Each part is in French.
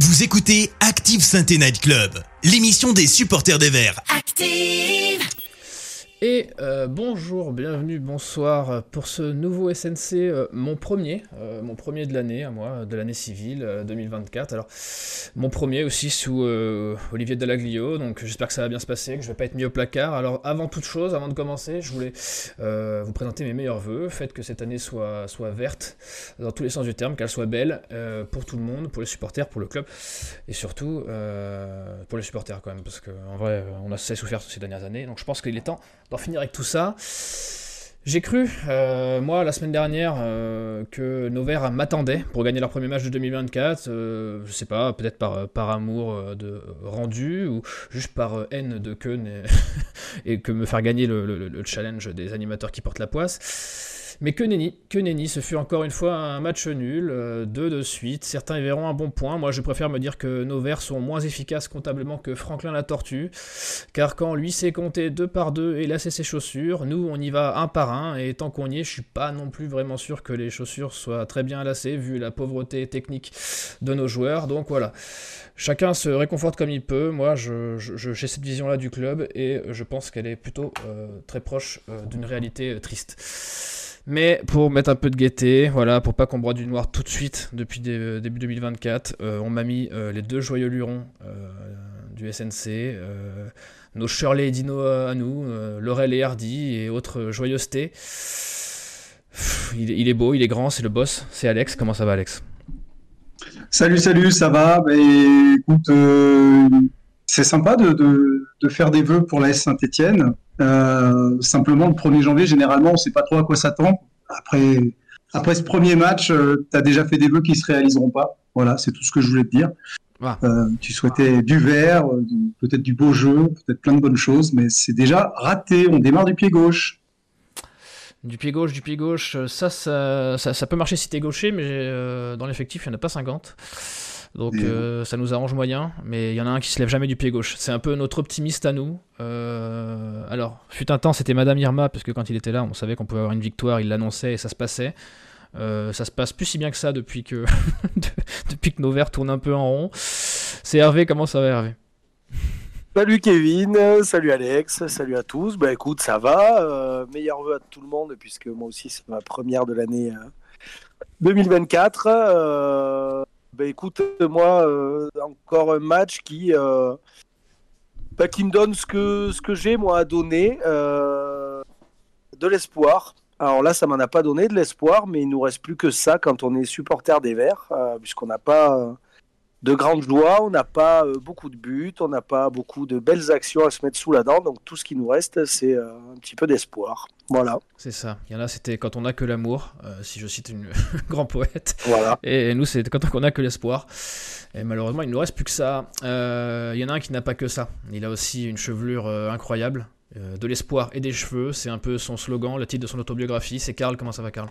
Vous écoutez Active Sainte Night Club, l'émission des supporters des Verts. Active Et euh, bonjour, bienvenue, bonsoir pour ce nouveau SNC, euh, mon premier, euh, mon premier de l'année à moi, de l'année civile euh, 2024. Alors, mon premier aussi sous Olivier Delaglio, donc j'espère que ça va bien se passer, que je vais pas être mis au placard. Alors, avant toute chose, avant de commencer, je voulais vous présenter mes meilleurs voeux. Faites que cette année soit, soit verte dans tous les sens du terme, qu'elle soit belle pour tout le monde, pour les supporters, pour le club et surtout pour les supporters quand même, parce qu'en vrai, on a assez souffert ces dernières années. Donc, je pense qu'il est temps d'en finir avec tout ça. J'ai cru, euh, moi, la semaine dernière, euh, que nos Verts m'attendaient pour gagner leur premier match de 2024. Euh, je sais pas, peut-être par, par amour euh, de rendu ou juste par euh, haine de Keun et, que me faire gagner le challenge des animateurs qui portent la poisse. Mais que nenni, que nenni, ce fut encore une fois un match nul, euh, deux de suite. Certains y verront un bon point. Moi, je préfère me dire que nos Verts sont moins efficaces comptablement que Franklin la Tortue. Car quand lui sait compter deux par deux et lasser ses chaussures, nous on y va un par un, et tant qu'on y est, je suis pas non plus vraiment sûr que les chaussures soient très bien lacées, vu la pauvreté technique de nos joueurs. Donc voilà, chacun se réconforte comme il peut. Moi, je- je- j'ai cette vision-là du club, et je pense qu'elle est plutôt euh, très proche euh, d'une réalité triste. Mais pour mettre un peu de gaieté, voilà, pour pas qu'on broie du noir tout de suite depuis dé- début 2024, euh, on m'a mis euh, les deux joyeux lurons euh, du SNC, euh, nos Shirley et Dino à nous, euh, Laurel et Hardy et autres joyeusetés. Il, est- beau, il est grand, c'est le boss, c'est Alex. Comment ça va, Alex? Salut, salut, ça va? Ben, écoute, euh, c'est sympa de, de, faire des vœux pour la S Saint-Étienne. Euh, simplement, le 1er janvier, généralement, on ne sait pas trop à quoi s'attendre. Après, après ce premier match, tu as déjà fait des vœux qui ne se réaliseront pas. Voilà, c'est tout ce que je voulais te dire. Ah. Euh, tu souhaitais du vert, euh, peut-être du beau jeu, peut-être plein de bonnes choses, mais c'est déjà raté. On démarre du pied gauche. Du pied gauche, du pied gauche, euh, ça, ça, ça, ça peut marcher si t'es gaucher, mais euh, dans l'effectif, il n'y en a pas 50. Donc Et- euh, ça nous arrange moyen, mais il y en a un qui se lève jamais du pied gauche. C'est un peu notre optimiste à nous. Euh, alors, fut un temps, c'était Madame Irma, parce que quand il était là, on savait qu'on pouvait avoir une victoire, il l'annonçait et ça se passait. Euh, ça se passe plus si bien que ça depuis que, de- depuis que nos verts tournent un peu en rond. C'est Hervé, comment ça va Hervé? Salut Kevin, salut Alex, salut à tous. Bah écoute, ça va. euh, meilleurs vœux à tout le monde, puisque moi aussi c'est ma première de l'année euh, 2024. Bah écoute, moi, euh, encore un match qui, bah, qui me donne ce que, j'ai moi à donner, euh, de l'espoir. Alors là, ça m'en a pas donné de l'espoir, mais il nous reste plus que ça quand on est supporter des Verts, puisqu'on n'a pas de grandes joies, on n'a pas euh, beaucoup de buts, on n'a pas beaucoup de belles actions à se mettre sous la dent, donc tout ce qui nous reste, c'est euh, un petit peu d'espoir. Voilà, C'est ça. Il y en a, c'était quand on a que l'amour, euh, si je cite une grand poète. voilà. Et nous, c'est quand on a que l'espoir. Et malheureusement, il ne nous reste plus que ça. Il y en a un qui n'a pas que ça. Il a aussi une chevelure incroyable. De l'espoir et des cheveux, c'est un peu son slogan, le titre de son autobiographie. C'est Karl, comment ça va Karl?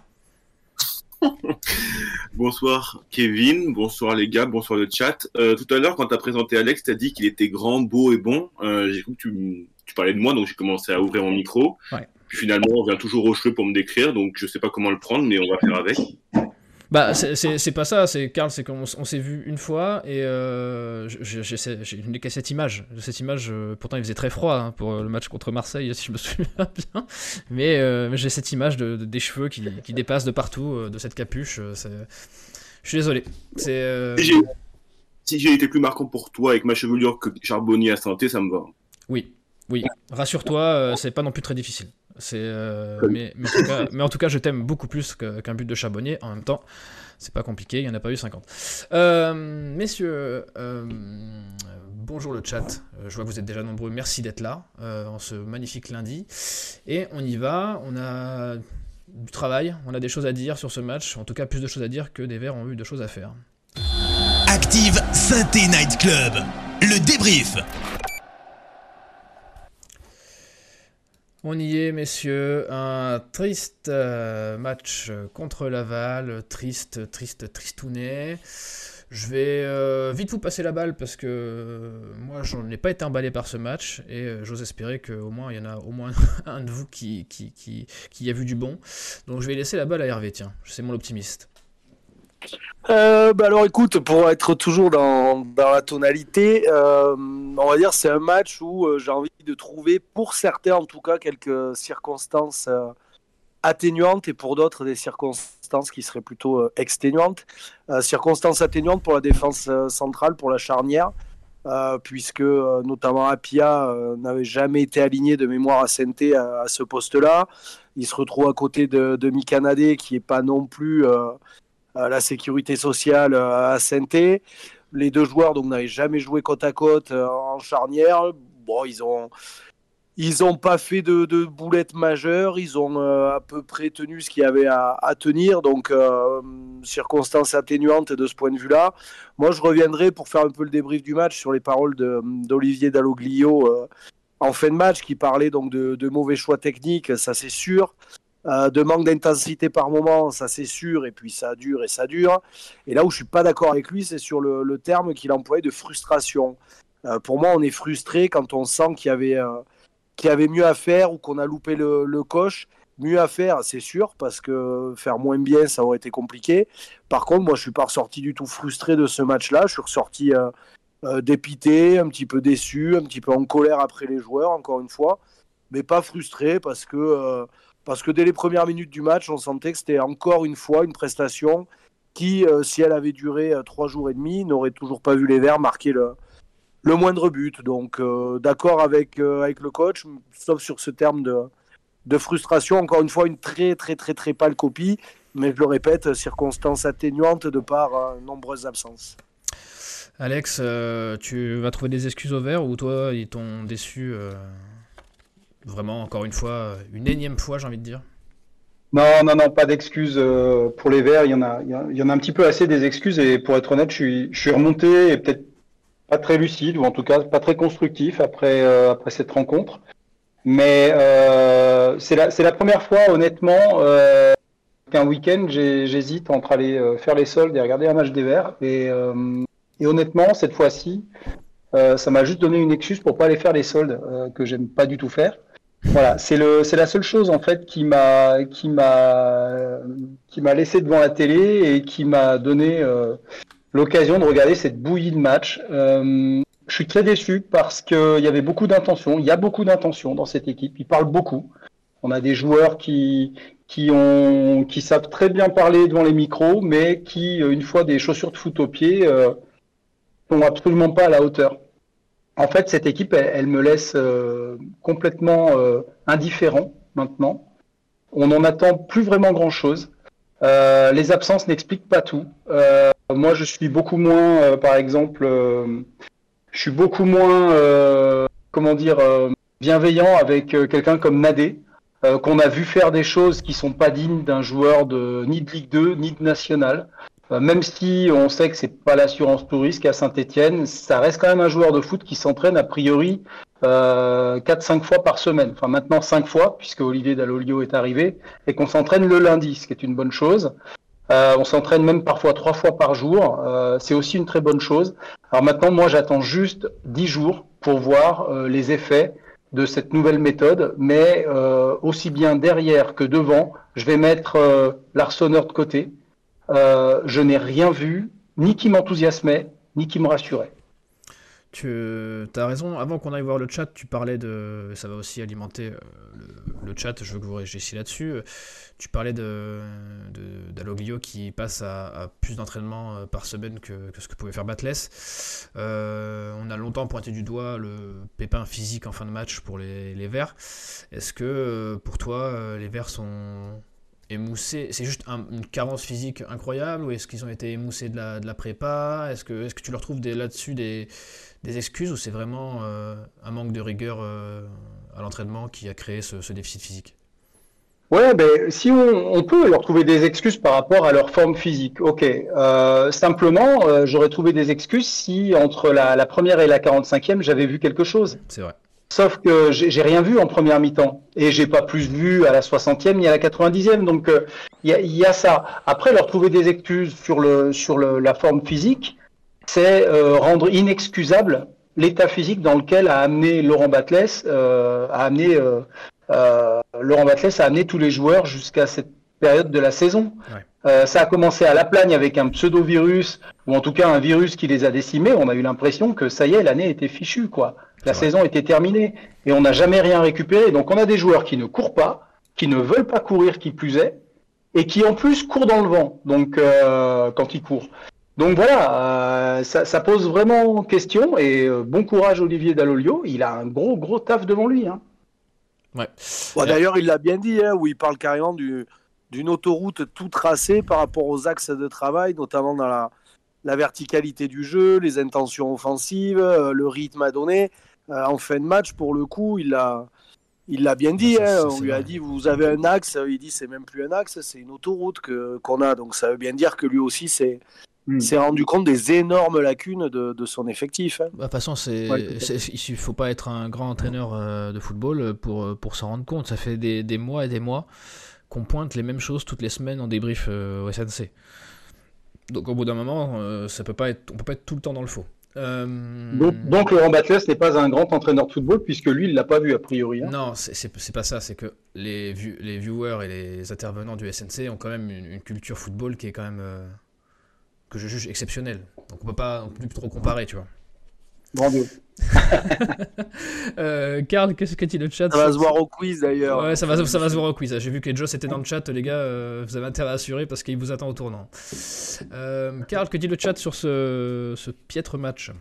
Bonsoir Kevin, bonsoir les gars, bonsoir le chat. Euh, tout à l'heure, quand tu as présenté Alex, tu as dit qu'il était grand, beau et bon. Euh, j'ai cru que tu, tu parlais de moi, donc j'ai commencé à ouvrir mon micro. Ouais. Puis finalement, on vient toujours aux cheveux pour me décrire, donc je sais pas comment le prendre, mais on va faire avec. Bah, c'est- pas ça, c'est Karl, c'est qu'on on s'est vu une fois et euh, je- n'ai qu'à cette image. Cette image, euh, pourtant il faisait très froid hein, pour le match contre Marseille, si je me souviens bien. Mais, euh, mais j'ai cette image de, de- des cheveux qui, qui dépassent de partout, euh, de cette capuche. Je suis désolé. Si j'ai- été plus marquant pour toi avec ma chevelure que Charbonnier à santé, ça me va. Oui, oui. Rassure-toi, c'est pas non plus très difficile. C'est, euh, mais, mais, en tout cas, mais en tout cas, je t'aime beaucoup plus qu'un but de Charbonnier. En même temps, c'est pas compliqué, il n'y en a pas eu 50. Euh, messieurs, euh, bonjour le chat. Euh, je vois que vous êtes déjà nombreux. Merci d'être là euh, en ce magnifique lundi. Et on y va. On a du travail, on a des choses à dire sur ce match. En tout cas, plus de choses à dire que des Verts ont eu de choses à faire. Active Synthé Night Club, le débrief. On y est, messieurs. Un triste euh, match contre Laval. Triste, triste, tristounet. Je vais euh, vite vous passer la balle parce que euh, moi, je n'ai pas été emballé par ce match et j'ose espérer qu'au moins, il y en a au moins un de vous qui, qui, qui, qui a vu du bon. Donc, je vais laisser la balle à Hervé, tiens. C'est mon optimiste. Euh, bah alors écoute, pour être toujours dans, la tonalité, euh, on va dire c'est un match où euh, j'ai envie de trouver, pour certains en tout cas, quelques circonstances atténuantes et pour d'autres des circonstances qui seraient plutôt exténuantes. Circonstances atténuantes pour la défense centrale, pour la charnière, puisque notamment Apia n'avait jamais été aligné de mémoire à Sainté à, à ce poste-là. Il se retrouve à côté de, de Mikanade qui est pas non plus la sécurité sociale euh, à Sainté. Les deux joueurs donc n'avaient jamais joué côte à côte euh, en charnière. Bon, ils ont ils ont pas fait de, de boulettes majeures. Ils ont euh, à peu près tenu ce qu'il y avait à, tenir. Donc euh, circonstances atténuantes de ce point de vue-là. Moi, je reviendrai pour faire un peu le débrief du match sur les paroles d'Olivier Dalloglio en fin de match, qui parlait donc de, de mauvais choix techniques, ça c'est sûr. Euh, de manque d'intensité par moment, ça c'est sûr, et puis ça dure et ça dure. Et là où je suis pas d'accord avec lui, c'est sur le, terme qu'il employait de frustration. Euh, pour moi, on est frustré quand on sent qu'il y avait, euh, y avait mieux à faire ou qu'on a loupé le, le coche. Mieux à faire, c'est sûr, parce que faire moins bien, ça aurait été compliqué. Par contre, moi, je suis pas ressorti du tout frustré de ce match-là. Je suis ressorti dépité, un petit peu déçu, un petit peu en colère après les joueurs, encore une fois, mais pas frustré parce que, parce que dès les premières minutes du match, on sentait que c'était encore une fois une prestation qui, euh, si elle avait duré euh, trois jours et demi, n'aurait toujours pas vu les Verts marquer le, moindre but. Donc, euh, d'accord avec, euh, avec le coach, sauf sur ce terme de, de frustration. Encore une fois, une très, très, très, très pâle copie, mais je le répète, circonstances atténuantes de par nombreuses absences. Alex, tu vas trouver des excuses au vert ou toi, ils t'ont déçu vraiment, encore une fois, une énième fois, j'ai envie de dire Non, non, non, pas d'excuses euh, pour les Verts. Il y en a, il y, en a un petit peu assez des excuses. Et pour être honnête, je suis, je suis remonté et peut-être pas très lucide ou en tout cas pas très constructif après, euh, après cette rencontre. Mais euh, c'est la, la première fois, honnêtement, qu'un week-end, j'hésite entre aller faire les soldes et regarder un match des Verts. Et, et honnêtement, cette fois-ci, ça m'a juste donné une excuse pour pas aller faire les soldes que j'aime pas du tout faire. Voilà, c'est la seule chose en fait qui m'a, qui m'a, qui m'a laissé devant la télé et qui m'a donné euh, l'occasion de regarder cette bouillie de match. Euh, je suis très déçu parce qu'il y avait beaucoup d'intentions. Il y a beaucoup d'intentions dans cette équipe. Ils parlent beaucoup. On a des joueurs qui, qui, ont, qui savent très bien parler devant les micros, mais qui, une fois des chaussures de foot aux pieds, euh, sont absolument pas à la hauteur. En fait, cette équipe, elle, me laisse euh, complètement euh, indifférent maintenant. On n'en attend plus vraiment grand-chose. Euh, les absences n'expliquent pas tout. Euh, moi, je suis beaucoup moins, euh, par exemple, euh, je suis beaucoup moins, comment dire, bienveillant avec quelqu'un comme Nadé, qu'on a vu faire des choses qui sont pas dignes d'un joueur de ni de Ligue 2 ni de National. Euh, même si on sait que c'est pas l'assurance tout risque à Saint-Etienne, ça reste quand même un joueur de foot qui s'entraîne a priori euh, 4-5 fois par semaine. Enfin maintenant 5 fois, puisque Olivier Dallolio est arrivé, et qu'on s'entraîne le lundi, ce qui est une bonne chose. Euh, on s'entraîne même parfois 3 fois par jour, euh, c'est aussi une très bonne chose. Alors maintenant, moi j'attends juste 10 jours pour voir euh, les effets de cette nouvelle méthode, mais euh, aussi bien derrière que devant, je vais mettre l'arseneur de côté. Euh, je n'ai rien vu, ni qui m'enthousiasmait, ni qui me rassurait. Tu as raison, avant qu'on aille voir le chat, tu parlais de. Ça va aussi alimenter euh, le, chat, je veux que vous réagissiez là-dessus. Tu parlais de, d'Aloglio qui passe à, plus d'entraînement euh, par semaine que, ce que pouvait faire Batless. Euh, on a longtemps pointé du doigt le pépin physique en fin de match pour les, Verts. Est-ce que euh, pour toi, euh, les Verts sont émoussés C'est juste un- une carence physique incroyable ou est-ce qu'ils ont été émoussés de la, de la prépa? Est-ce que, est-ce que tu leur trouves des, là-dessus des, des excuses ou c'est vraiment euh, un manque de rigueur euh, à l'entraînement qui a créé ce, ce déficit physique? Ouais, ben, si on, on peut leur trouver des excuses par rapport à leur forme physique, ok. Euh, simplement, euh, j'aurais trouvé des excuses si entre la, la première et la 45e, j'avais vu quelque chose. C'est vrai. Sauf que j'ai rien vu en première mi-temps et j'ai pas plus vu à la 60e ni à la 90e. Donc euh, il y, a, il y a ça. Après, leur trouver des excuses sur le sur le, la forme physique, c'est euh, rendre inexcusable l'état physique dans lequel a amené Laurent Batles, euh, a amené Laurent Batles a amené tous les joueurs jusqu'à cette période de la saison. Ouais. Ça a commencé à la plagne avec un pseudo-virus, ou en tout cas un virus qui les a décimés. On a eu l'impression que ça y est, l'année était fichue, quoi. La saison était terminée et on n'a jamais rien récupéré. Donc on a des joueurs qui ne courent pas, qui ne veulent pas courir, qui plus est, et qui en plus courent dans le vent. Donc euh, quand ils courent. Donc voilà, euh, ça, pose vraiment question et euh, bon courage Olivier Dallolio. Il a un gros gros taf devant lui. Hein. Ouais. D'ailleurs, il l'a bien dit, hein, où il parle carrément du, d'une autoroute tout tracée par rapport aux axes de travail, notamment dans la, la verticalité du jeu, les intentions offensives, euh, le rythme à donner. Euh, en fin de match, pour le coup, il l'a, il l'a bien dit. Hein. on lui a dit vous avez un axe. Il dit c'est même plus un axe, c'est une autoroute que, qu'on a. Donc ça veut bien dire que lui aussi c'est hmm. s'est rendu compte des énormes lacunes de, de son effectif. Hein. Bah, de toute façon, c'est, il ne faut pas être un grand entraîneur euh, de football pour, pour s'en rendre compte. Ça fait des, des mois et des mois qu'on pointe les mêmes choses toutes les semaines en débrief euh, au SNC. Donc au bout d'un moment, euh, ça peut pas être, on peut pas être tout le temps dans le faux. Euh, donc, Laurent Batles n'est pas un grand entraîneur de football puisque lui il l'a pas vu a priori. Hein. Non, c'est pas ça. C'est que les, les viewers et les intervenants du SNC ont quand même une, culture football qui est quand même que je juge exceptionnelle. Donc on peut pas plus trop comparer, tu vois. Bravo. euh, Karl, qu'est-ce que dit le chat Ça va se voir au quiz d'ailleurs. Ouais, ça va, ça va se voir au quiz. J'ai vu que Joss était dans le chat, les gars. Euh, vous avez intérêt à assurer parce qu'il vous attend au tournant. Euh, Karl, que dit le chat sur ce, ce piètre match?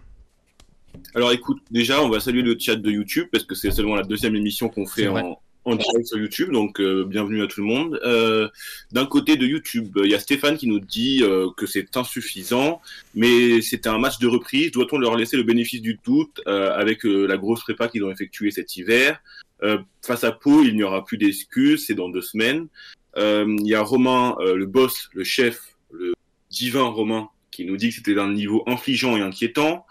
Alors écoute, déjà, on va saluer le chat de YouTube parce que c'est seulement la deuxième émission qu'on fait en, en direct sur YouTube, donc euh, bienvenue à tout le monde. Euh, D'un côté de YouTube, il y a Stéphane qui nous dit euh, que c'est insuffisant, mais c'était un match de reprise. Doit-on leur laisser le bénéfice du doute euh, avec la grosse prépa qu'ils ont effectuée cet hiver? Face à Pau, il n'y aura plus d'excuses, c'est dans deux semaines. Il y a Romain, le boss, le chef, le divin Romain, qui nous dit que c'était d'un niveau infligeant et inquiétant.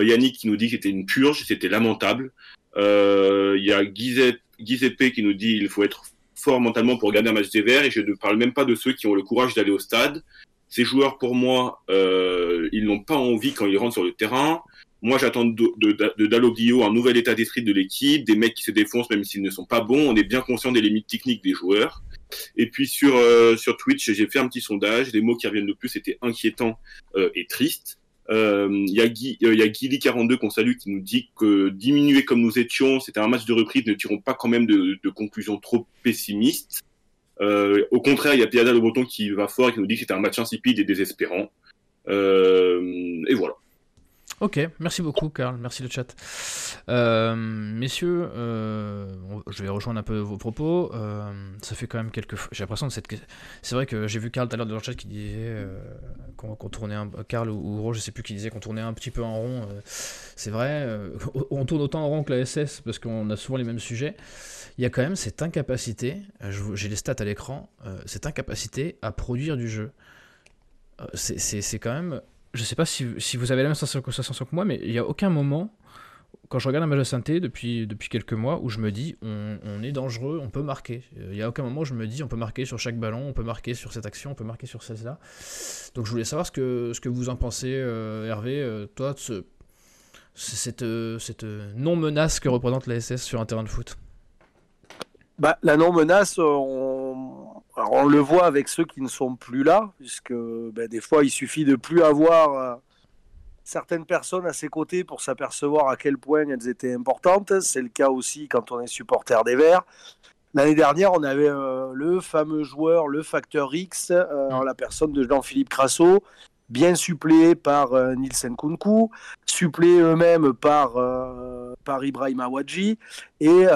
Yannick qui nous dit que c'était une purge, c'était lamentable. Il y a Guizette Giuseppe qui nous dit il faut être fort mentalement pour gagner un match des Verts, et je ne parle même pas de ceux qui ont le courage d'aller au stade. Ces joueurs, pour moi, euh, ils n'ont pas envie quand ils rentrent sur le terrain. Moi, j'attends de, de, de un nouvel état d'esprit de l'équipe, des mecs qui se défoncent même s'ils ne sont pas bons. On est bien conscient des limites techniques des joueurs. Et puis sur euh, sur Twitch, j'ai fait un petit sondage. Les mots qui reviennent le plus étaient inquiétant euh, et triste. Euh, il y a Guy, il y a Guy 42 qu'on salue qui nous dit que diminuer comme nous étions, c'était un match de reprise, ne tirons pas quand même de, conclusions trop pessimistes. Euh, au contraire, il y a Piada Le Breton qui va fort et qui nous dit que c'était un match insipide et désespérant. Euh, et voilà. Ok, merci beaucoup Karl, merci le chat. Euh, messieurs, euh, je vais rejoindre un peu vos propos. Euh, ça fait quand même quelques. J'ai l'impression que cette... c'est vrai que j'ai vu Karl tout à l'heure dans le chat qui disait qu'on tournait un. Karl ou Ro, je sais plus, qui disait qu'on tournait un petit peu en rond. c'est vrai, on tourne autant en rond que la SS parce qu'on a souvent les mêmes sujets. Il y a quand même cette incapacité, j'ai les stats à l'écran, cette incapacité à produire du jeu. C'est quand même je sais pas si, vous avez la même sensation que moi, mais il n'y a aucun moment, quand je regarde un match de synthé depuis, quelques mois, où je me dis on, est dangereux, on peut marquer. Il n'y a aucun moment où je me dis on peut marquer sur chaque ballon, on peut marquer sur cette action, on peut marquer sur celle-là. Donc je voulais savoir ce que, vous en pensez, euh, Hervé, euh, toi, de ce, cette, cette non-menace que représente la SS sur un terrain de foot. Bah, la non-menace, on on le voit avec ceux qui ne sont plus là, puisque ben, des fois il suffit de plus avoir euh, certaines personnes à ses côtés pour s'apercevoir à quel point elles étaient importantes. C'est le cas aussi quand on est supporter des Verts. L'année dernière, on avait euh, le fameux joueur, le facteur X, euh, la personne de Jean-Philippe Crasso, bien suppléé par Nielsen Kunku, suppléé eux-mêmes par, par Ibrahim Awadji, et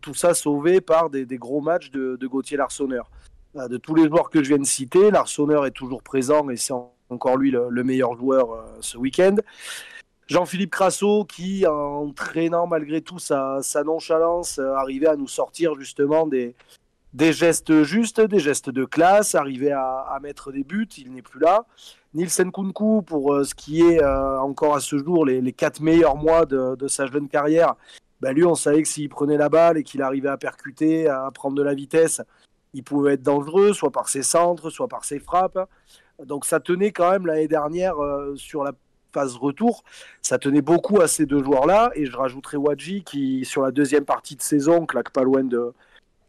tout ça sauvé par des, gros matchs de, Gauthier Larsonneur. Euh, de tous les joueurs que je viens de citer, Larsonneur est toujours présent et c'est encore lui le, meilleur joueur euh, ce week-end. Jean-Philippe Crasso qui, en traînant malgré tout sa, nonchalance, euh, arrivait à nous sortir justement des, gestes justes, des gestes de classe, arrivait à, mettre des buts, il n'est plus là. Nielsen Kunku, pour ce qui est encore à ce jour les, quatre meilleurs mois de sa jeune carrière, bah, lui, on savait que s'il prenait la balle et qu'il arrivait à percuter, à prendre de la vitesse, il pouvait être dangereux, soit par ses centres, soit par ses frappes. Donc ça tenait quand même l'année dernière euh, sur la phase retour, ça tenait beaucoup à ces deux joueurs-là. Et je rajouterai Wadji qui, sur la deuxième partie de saison, claque pas loin de,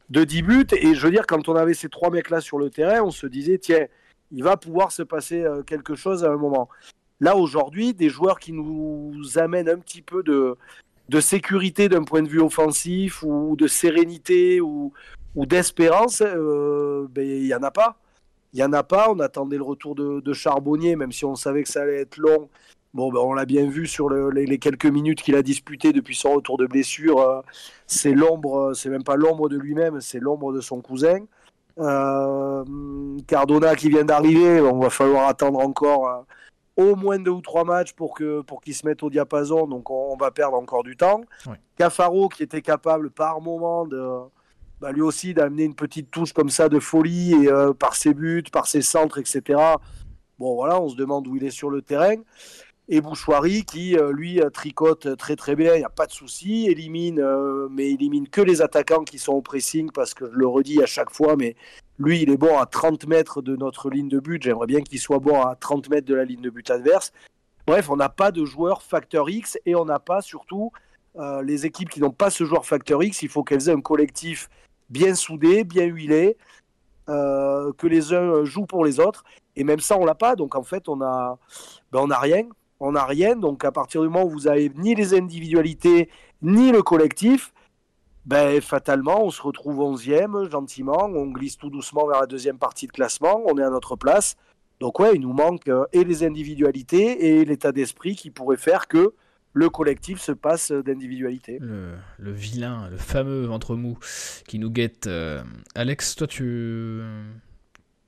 de 10 buts. Et je veux dire, quand on avait ces trois mecs-là sur le terrain, on se disait, tiens, il va pouvoir se passer euh, quelque chose à un moment. Là, aujourd'hui, des joueurs qui nous amènent un petit peu de, de sécurité d'un point de vue offensif ou de sérénité ou, d'espérance, euh, ben, il n'y en a pas. Il n'y en a pas. On attendait le retour de, Charbonnier, même si on savait que ça allait être long. Bon, ben, on l'a bien vu sur les, quelques minutes qu'il a disputé depuis son retour de blessure. Euh, c'est l'ombre, c'est même pas l'ombre de lui-même, c'est l'ombre de son cousin. Euh, Cardona qui vient d'arriver, on va falloir attendre encore euh, au moins deux ou trois matchs pour que pour qu'il se mette au diapason, donc on, va perdre encore du temps. Cafaro qui était capable par moment de bah, lui aussi d'amener une petite touche comme ça de folie et, euh, par ses buts, par ses centres, etc. Bon voilà, on se demande où il est sur le terrain. Et Bouchoirie qui, euh, lui, euh, tricote très très bien, il n'y a pas de souci, élimine, mais élimine que les attaquants qui sont au pressing, parce que je le redis à chaque fois, mais lui, il est bon à 30 mètres de notre ligne de but. J'aimerais bien qu'il soit bon à 30 mètres de la ligne de but adverse. Bref, on n'a pas de joueur facteur X et on n'a pas surtout les équipes qui n'ont pas ce joueur facteur X. Il faut qu'elles aient un collectif bien soudés, bien huilés, euh, que les uns jouent pour les autres. Et même ça, on l'a pas. Donc en fait, on a, ben, on a rien. On n'a rien. Donc à partir du moment où vous avez ni les individualités ni le collectif, ben, fatalement, on se retrouve 11e, gentiment. On glisse tout doucement vers la deuxième partie de classement. On est à notre place. Donc ouais, il nous manque euh, et les individualités et l'état d'esprit qui pourrait faire que le collectif se passe d'individualité. Le, vilain, le fameux ventre mou qui nous guette. Euh, Alex, toi, tu,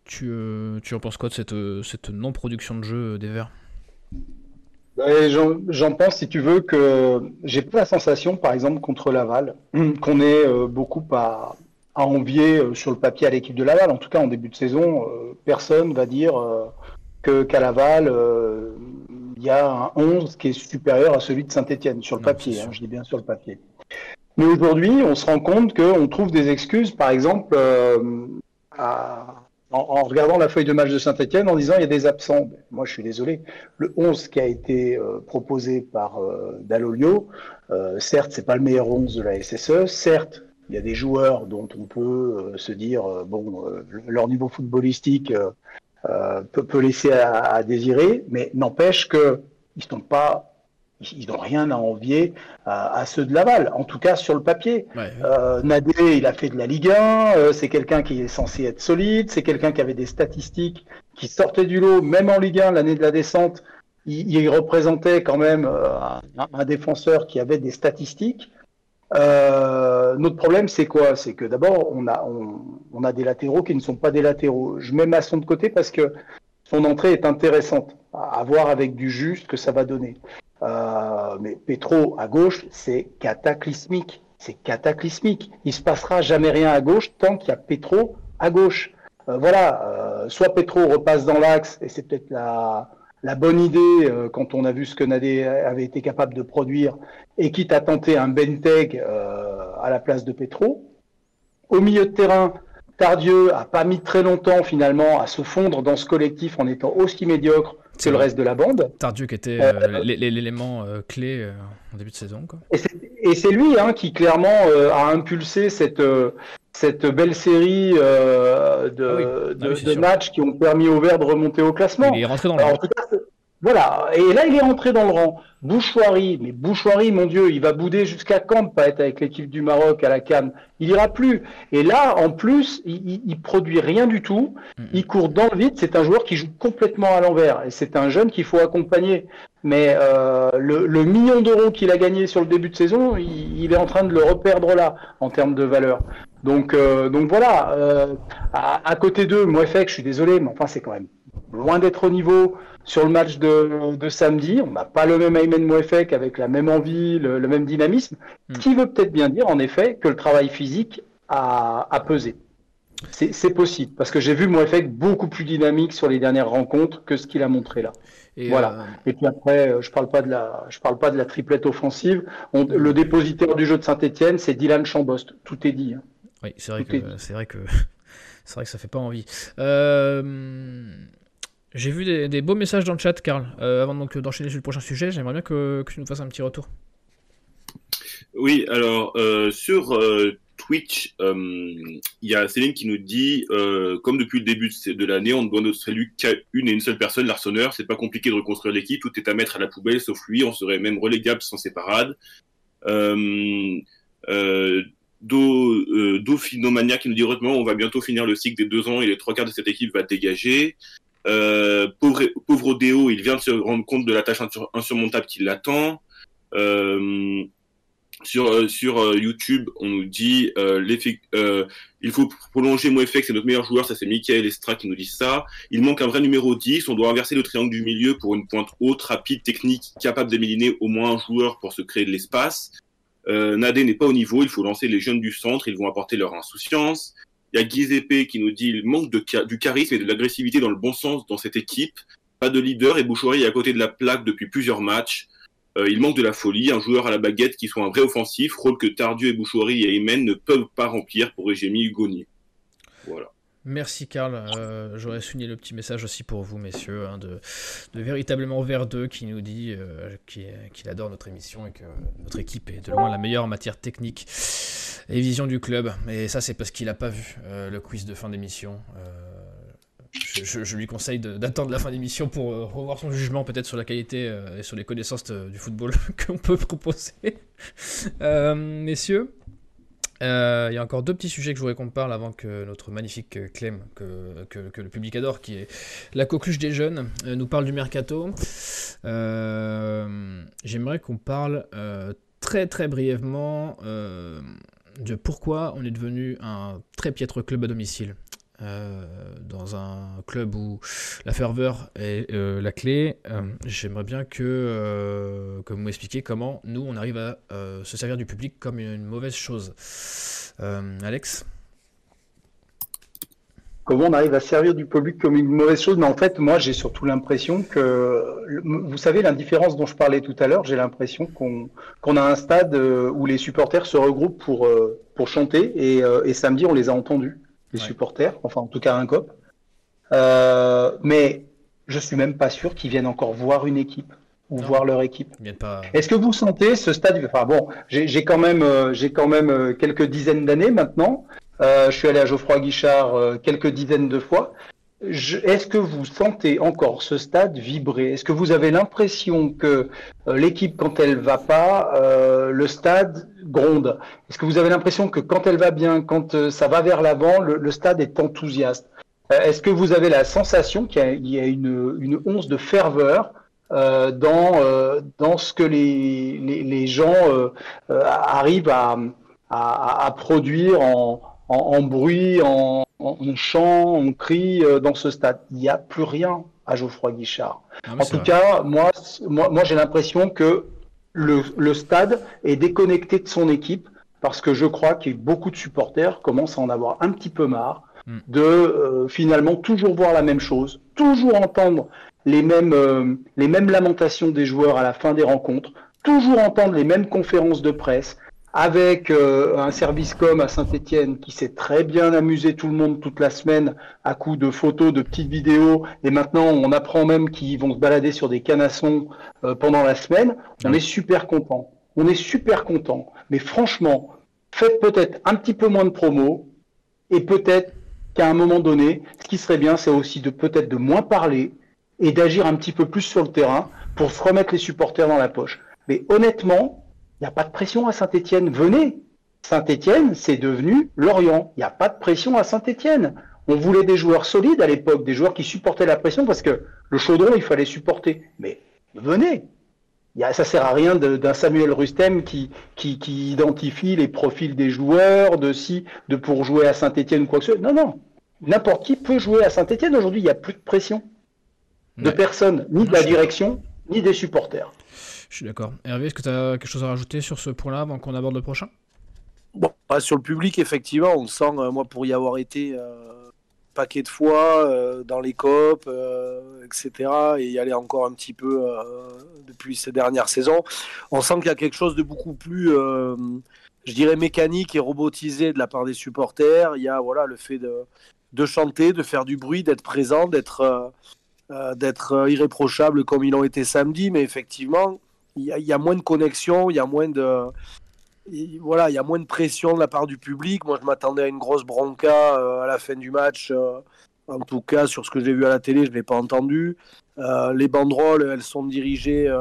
tu, euh, tu en penses quoi de cette, cette non-production de jeu des Verts? J'en pense, si tu veux, que j'ai pas la sensation, par exemple, contre Laval, qu'on est euh, beaucoup à, à envier sur le papier à l'équipe de Laval. En tout cas, en début de saison, personne va dire que qu'à Laval il y a un 11 qui est supérieur à celui de Saint-Etienne, sur le papier, hein, je dis bien sur le papier. Mais aujourd'hui, on se rend compte qu'on trouve des excuses, par exemple, euh, en, regardant la feuille de match de Saint-Etienne, en disant il y a des absents. Moi, je suis désolé. Le 11 qui a été euh, proposé par euh, Dalolio, certes, c'est pas le meilleur 11 de la SSE, certes, il y a des joueurs dont on peut se dire, bon, leur niveau footballistique euh, peut, laisser à, désirer, mais n'empêche que ils n'ont pas ils n'ont rien à envier à, ceux de Laval, en tout cas sur le papier. Euh, Nadé, il a fait de la Ligue 1, euh, c'est quelqu'un qui est censé être solide, c'est quelqu'un qui avait des statistiques qui sortaient du lot, même en Ligue 1, l'année de la descente, il, représentait quand même un, défenseur qui avait des statistiques. Euh, notre problème, c'est quoi? C'est que d'abord, on a, on, a des latéraux qui ne sont pas des latéraux. Je mets Masson de côté parce que son entrée est intéressante, à voir avec du juste que ça va donner. Euh, mais Petro à gauche, c'est cataclysmique. C'est cataclysmique. Il se passera jamais rien à gauche tant qu'il y a Petro à gauche. Euh, voilà, soit Petro repasse dans l'axe, et c'est peut-être la, bonne idée, euh, quand on a vu ce que Nadé avait été capable de produire, et quitte à tenter un Benteg euh, à la place de Petro. Au milieu de terrain, Tardieu a pas mis très longtemps finalement à se fondre dans ce collectif en étant aussi médiocre que le reste de la bande. Tardieu qui était euh, l'élément clé en début de saison. Quoi. Et c'est lui hein, qui clairement a impulsé cette cette belle série euh, de, ah ah matchs qui ont permis au Vert de remonter au classement. Il est rentré dans le. Voilà, et là il est rentré dans le rang. Bouchoirie, mais Bouchoirie, mon Dieu, il va bouder jusqu'à quand pas être avec l'équipe du Maroc à la Cannes Il ira plus. Et là, en plus, il, il, produit rien du tout. Il court dans le vide. C'est un joueur qui joue complètement à l'envers. Et c'est un jeune qu'il faut accompagner. Mais euh, le, million d'euros qu'il a gagné sur le début de saison, il, est en train de le reperdre là en termes de valeur. Donc, euh, donc voilà. Euh, à, côté d'eux, moi, fait, je suis désolé, mais enfin, c'est quand même loin d'être au niveau sur le match de, samedi. On n'a pas le même Aymen Mouefek avec la même envie, le, même dynamisme, ce hmm. qui veut peut-être bien dire en effet que le travail physique a, a pesé. C'est possible, parce que j'ai vu Mouefek beaucoup plus dynamique sur les dernières rencontres que ce qu'il a montré là. Et voilà. Euh, Et puis après, euh, je parle pas de la, je parle pas de la triplette offensive. le dépositaire du jeu de Saint-Etienne, c'est Dylan Chambost. Tout est dit. Hein. Oui, c'est vrai, que, c'est vrai que c'est vrai que ça fait pas envie. Euh, j'ai vu des, beaux messages dans le chat, Karl. avant donc d'enchaîner sur le prochain sujet, j'aimerais bien que, tu nous fasses un petit retour. Oui, alors sur Twitch, il y a Céline qui nous dit, comme depuis le début de l'année, on ne doit notre salut qu'à une et une seule personne, l'arseneur. C'est pas compliqué de reconstruire l'équipe, tout est à mettre à la poubelle, sauf lui. On serait même relégable sans ses parades. Euh, euh, Do, euh, qui nous dit heureusement on va bientôt finir le cycle des deux ans et les trois quarts de cette équipe va dégager. Euh, pauvre, pauvre Odeo, il vient de se rendre compte de la tâche insurmontable qui l'attend. Euh, sur euh, YouTube, on nous dit il faut prolonger MoFX, c'est notre meilleur joueur, ça c'est Michael Estra qui nous dit ça. Il manque un vrai numéro 10, on doit inverser le triangle du milieu pour une pointe haute, rapide, technique, capable d'éliminer au moins un joueur pour se créer de l'espace. Euh, Nadé n'est pas au niveau, il faut lancer les jeunes du centre, ils vont apporter leur insouciance. Il y a Giuseppe qui nous dit il manque du charisme et de l'agressivité dans le bon sens dans cette équipe. Pas de leader et Boucherie est à côté de la plaque depuis plusieurs matchs. Euh, il manque de la folie, un joueur à la baguette qui soit un vrai offensif, rôle que Tardieu et Boucherie et Emen ne peuvent pas remplir pour Égémy Hugonier. Voilà. Merci Karl. Euh, j'aurais souligné le petit message aussi pour vous, messieurs, hein, de, véritablement Verdeux qui nous dit euh, qu'il adore notre émission et que notre équipe est de loin la meilleure en matière technique et vision du club. Et ça, c'est parce qu'il n'a pas vu euh, le quiz de fin d'émission. Je, lui conseille d'attendre la fin d'émission pour revoir son jugement peut-être sur la qualité et sur les connaissances du football qu'on peut proposer. messieurs, euh, il y a encore deux petits sujets que je voudrais qu'on parle avant que notre magnifique Clem, que, le public adore, qui est la coqueluche des jeunes, euh, nous parle du mercato. Euh, j'aimerais qu'on parle très très brièvement de pourquoi on est devenu un très piètre club à domicile. Euh, dans un club où la ferveur est euh, la clé, euh, j'aimerais bien que, vous m'expliquiez comment nous on arrive à se servir du public comme une mauvaise chose. Alex Comment on arrive à servir du public comme une mauvaise chose? Mais en fait, moi, j'ai surtout l'impression que, vous savez, l'indifférence dont je parlais tout à l'heure, j'ai l'impression qu'on qu'on a un stade où les supporters se regroupent pour, pour chanter et samedi, on les a entendus les supporters, enfin en tout cas un COP. Euh, mais je suis même pas sûr qu'ils viennent encore voir une équipe ou voir leur équipe. Est-ce que vous sentez ce stade Enfin bon, j'ai quand même, euh, j'ai quand même euh, quelques dizaines d'années maintenant. je suis allé à Geoffroy Guichard quelques dizaines de fois. Est-ce que vous sentez encore ce stade vibrer? Est-ce que vous avez l'impression que euh, l'équipe, quand elle va pas, euh, le stade gronde? Est-ce que vous avez l'impression que quand elle va bien, quand euh, ça va vers l'avant, le, stade est enthousiaste? Est-ce que vous avez la sensation qu'il y a, une, une, once de ferveur dans, dans ce que les, les, gens arrivent à, à, produire en, en bruit, en, on chante, on crie euh, dans ce stade. Il n'y a plus rien à Geoffroy Guichard. en tout cas, moi, moi, j'ai l'impression que le, stade est déconnecté de son équipe parce que je crois que beaucoup de supporters commencent à en avoir un petit peu marre hmm. de euh, finalement toujours voir la même chose, toujours entendre les mêmes, euh, les mêmes lamentations des joueurs à la fin des rencontres, toujours entendre les mêmes conférences de presse, avec euh, un service com à Saint-Etienne qui s'est très bien amusé tout le monde toute la semaine à coup de photos, de petites vidéos, et maintenant on apprend même qu'ils vont se balader sur des canassons euh, pendant la semaine, on est super content. On est super content. Mais franchement, faites peut-être un petit peu moins de promos, et peut-être qu'à un moment donné, ce qui serait bien, c'est aussi de peut-être de moins parler et d'agir un petit peu plus sur le terrain pour se remettre les supporters dans la poche. Mais honnêtement, n'y a pas de pression à Saint-Etienne. Venez. Saint-Etienne, c'est devenu Lorient. Il n'y a pas de pression à Saint-Etienne. On voulait des joueurs solides à l'époque, des joueurs qui supportaient la pression parce que le chaudron, il fallait supporter. Mais venez. Ça ça sert à rien d'un Samuel Rustem qui, qui, identifie les profils des joueurs, de si, de pour jouer à Saint-Etienne ou quoi que ce soit. Non, non. N'importe qui peut jouer à Saint-Etienne. Aujourd'hui, il n'y a plus de pression de personne, ni de la direction, ni des supporters. Je suis d'accord. Hervé, est-ce que tu as quelque chose à rajouter sur ce point-là avant qu'on aborde le prochain? Bon, sur le public, effectivement, on sent, euh, moi, pour y avoir été euh, paquet de fois euh, dans les COP, etc., et y aller encore un petit peu depuis ces dernières saisons, on sent qu'il y a quelque chose de beaucoup plus, je dirais, mécanique et robotisé de la part des supporters. Il y a voilà, le fait de, de chanter, de faire du bruit, d'être présent, d'être d'être irréprochable comme ils l'ont été samedi, mais effectivement, il y, a moins de connexion, il y a moins de, voilà, il y a moins de pression de la part du public. Moi, je m'attendais à une grosse bronca à la fin du match. en tout cas, sur ce que j'ai vu à la télé, je ne l'ai pas entendu. les banderoles, elles sont dirigées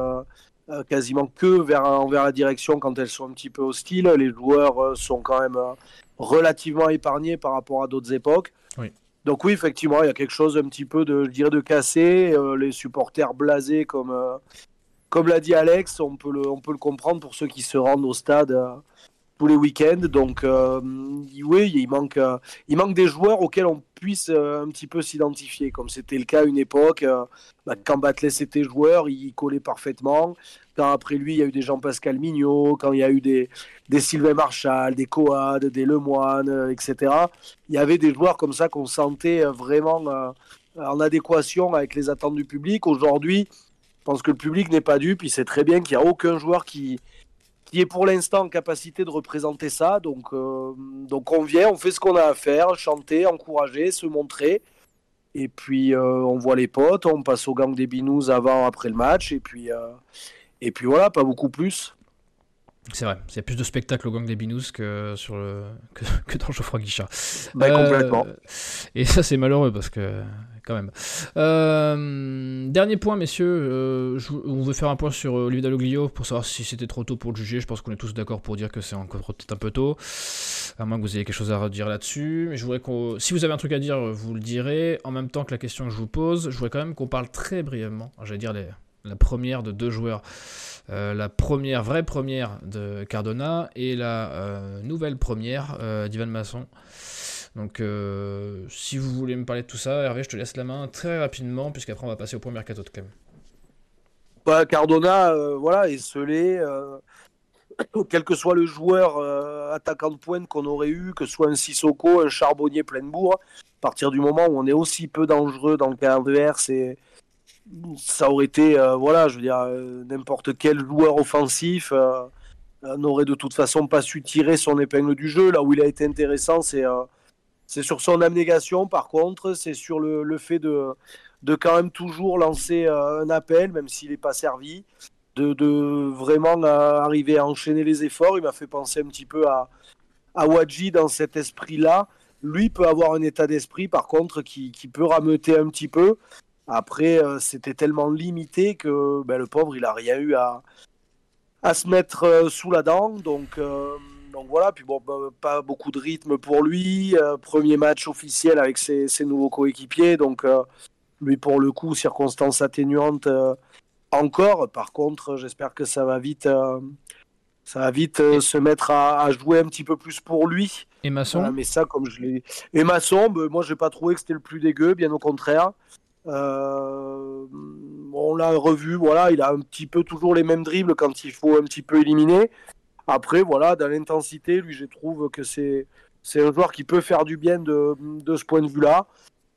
quasiment que vers, envers la direction quand elles sont un petit peu hostiles. Les joueurs sont quand même relativement épargnés par rapport à d'autres époques. Donc oui, effectivement, il y a quelque chose un petit peu de, je dirais, de cassé. Euh, les supporters blasés, comme, euh, comme l'a dit Alex, on peut, le, comprendre pour ceux qui se rendent au stade euh, tous les week-ends. Donc oui, il manque, il manque des joueurs auxquels on puisse un petit peu s'identifier, comme c'était le cas à une époque. Bah, quand Batles était joueur, il collait parfaitement. Quand après lui, il y a eu des Jean-Pascal Mignot, quand il y a eu des, Sylvain Marchal, des Coad, des Lemoine, euh, etc. Il y avait des joueurs comme ça qu'on sentait euh, vraiment euh, en adéquation avec les attentes du public. Aujourd'hui, je pense que le public n'est pas dupe. Il sait très bien qu'il n'y a aucun joueur qui, qui est pour l'instant en capacité de représenter ça. Donc, donc on vient, on fait ce qu'on a à faire, chanter, encourager, se montrer. Et puis on voit les potes, on passe au gang des binous avant, après le match. Et puis, et puis voilà, pas beaucoup plus. C'est vrai, il y a plus de spectacle au gang des Binous que, sur le, que, dans Geoffroy Guichard. Bah, complètement. Euh, et ça, c'est malheureux parce que, quand même. Euh, dernier point, messieurs. Euh, on veut faire un point sur Dalloglio pour savoir si c'était trop tôt pour le juger. Je pense qu'on est tous d'accord pour dire que c'est encore peut-être un peu tôt. À moins que vous ayez quelque chose à redire là-dessus. Mais je voudrais qu'on. Si vous avez un truc à dire, vous le direz. En même temps que la question que je vous pose, je voudrais quand même qu'on parle très brièvement. J'allais dire la première de deux joueurs. Euh, la première, vraie première de Cardona et la euh, nouvelle première euh, d'Ivan Masson. Donc, si vous voulez me parler de tout ça, Hervé, je te laisse la main très rapidement, puisqu'après on va passer au premier mercato de Clem. Bah, Cardona, voilà, est scellé. quel que soit le joueur attaquant de pointe qu'on aurait eu, que ce soit un Sissoko, un Charbonnier plein bourre, à partir du moment où on est aussi peu dangereux dans le cas adverse et, ça aurait été, euh, voilà, je veux dire, euh, n'importe quel joueur offensif euh, n'aurait de toute façon pas su tirer son épingle du jeu. Là où il a été intéressant, c'est c'est sur son abnégation, par contre, c'est sur le, fait de, de quand même toujours lancer un appel, même s'il n'est pas servi, de, vraiment arriver à enchaîner les efforts. Il m'a fait penser un petit peu à, à Wadji dans cet esprit-là. Lui peut avoir un état d'esprit, par contre, qui, qui, peut rameuter un petit peu. Après, euh, c'était tellement limité que ben, le pauvre, il a rien eu à, à se mettre euh, sous la dent. Donc, euh, donc voilà, puis bon, ben, pas beaucoup de rythme pour lui. premier match officiel avec ses, ses nouveaux coéquipiers. Donc, lui, pour le coup, circonstances atténuantes encore. Par contre, j'espère que ça va vite, ça va vite se mettre à, jouer un petit peu plus pour lui. Et Masson Mais ça, comme je l'ai. Et Masson, ben, moi, j'ai pas trouvé que c'était le plus dégueu, bien au contraire. Euh, on l'a revu, voilà, il a un petit peu toujours les mêmes dribbles quand il faut un petit peu éliminer. Après, voilà, dans l'intensité, lui, je trouve que c'est c'est un joueur qui peut faire du bien de, de ce point de vue-là.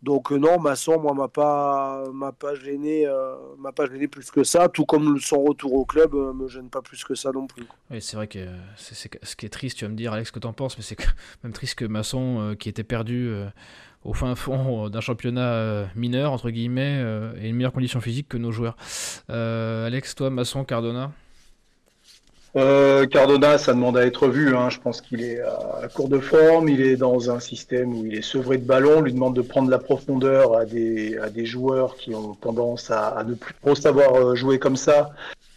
Donc euh, non, Masson, moi, m'a pas m'a pas gêné, euh, m'a pas gêné plus que ça. Tout comme son retour au club me gêne pas plus que ça non plus. Oui, c'est vrai que c'est, ce qui est triste. Tu vas me dire, Alex, que t'en penses, mais c'est même triste que Masson, qui était perdu au fin fond d'un championnat euh, mineur, entre guillemets, euh, et une meilleure condition physique que nos joueurs. Euh, Alex, toi, Masson, Cardona? Cardona, ça demande à être vu. Hein. Je pense qu'il est à court de forme. Il est dans un système où il est sevré de ballon. On lui demande de prendre la profondeur à des, à des joueurs qui ont tendance à, ne plus trop savoir jouer comme ça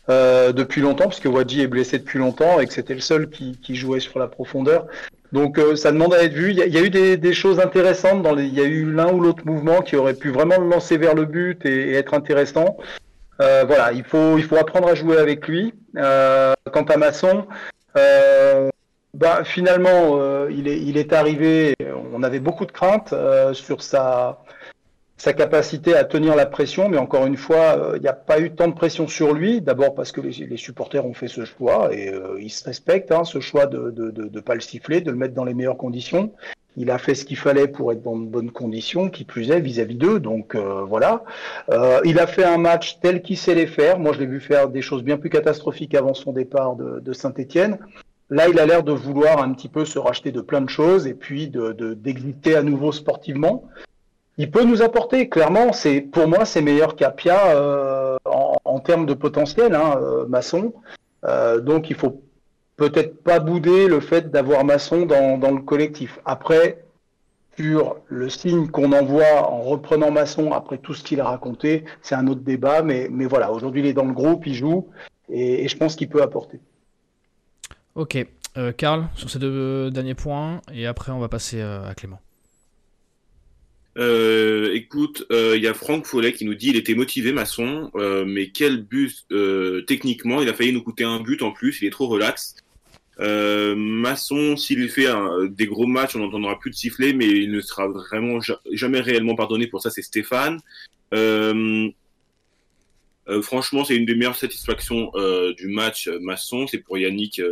depuis longtemps, puisque Wadji est blessé depuis longtemps et que c'était le seul qui, qui, jouait sur la profondeur. Donc euh, ça demande à être vu. Il y, a, eu des, choses intéressantes. Dans les, il y a eu l'un ou l'autre mouvement qui aurait pu vraiment le lancer vers le but et, être intéressant. Euh, voilà, il faut, il faut apprendre à jouer avec lui. Euh, quant à Masson, bah, finalement, il, est, il est arrivé. On avait beaucoup de craintes sur sa sa capacité à tenir la pression, mais encore une fois, euh, il n'y a pas eu tant de pression sur lui. D'abord parce que les, supporters ont fait ce choix et euh, ils se respectent, hein, ce choix de ne de, de, pas le siffler, de le mettre dans les meilleures conditions. Il a fait ce qu'il fallait pour être dans de bonnes conditions, qui plus est vis-à-vis d'eux. Donc euh, voilà. il a fait un match tel qu'il sait les faire. Moi, je l'ai vu faire des choses bien plus catastrophiques avant son départ de, de Saint-Étienne. Là, il a l'air de vouloir un petit peu se racheter de plein de choses et puis de d'exister à nouveau sportivement il peut nous apporter. Clairement, c'est pour moi, c'est meilleur qu'Apia euh, en, termes de potentiel, hein, euh, maçon. Euh, donc, il faut peut-être pas bouder le fait d'avoir Masson dans, dans, le collectif. Après, sur le signe qu'on envoie en reprenant Masson après tout ce qu'il a raconté, c'est un autre débat, mais, mais voilà, aujourd'hui il est dans le groupe, il joue, et, je pense qu'il peut apporter. Ok, euh, Karl, sur ces deux derniers points, et après on va passer euh, à Clément. Euh, écoute, il y a Franck Follet qui nous dit il était motivé Masson, mais quel but techniquement Il a failli nous coûter un but en plus. Il est trop relax. Euh, Masson, s'il fait des gros matchs, on n'entendra plus de siffler, mais il ne sera vraiment jamais réellement pardonné pour ça. C'est Stéphane. Euh, euh, franchement, c'est une des meilleures satisfactions du match Masson. C'est pour Yannick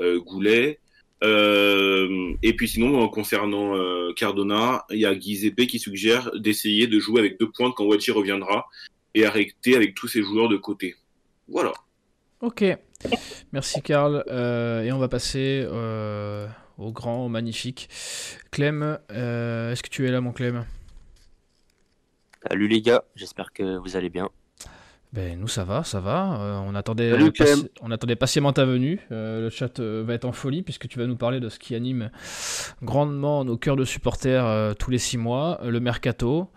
Goulet. et puis sinon, concernant Cardona, il y a Giuseppe qui suggère d'essayer de jouer avec deux points quand Wachi reviendra et arrêter avec tous ces joueurs de côté. Voilà. Ok. Merci Karl. Euh, et on va passer euh, au grand, au magnifique. Clem, euh, est-ce que tu es là mon Clem? Salut les gars, j'espère que vous allez bien. Ben, nous ça va, ça va. on, attendait, on attendait patiemment ta venue. le chat va être en folie puisque tu vas nous parler de ce qui anime grandement nos cœurs de supporters tous les six mois, le mercato.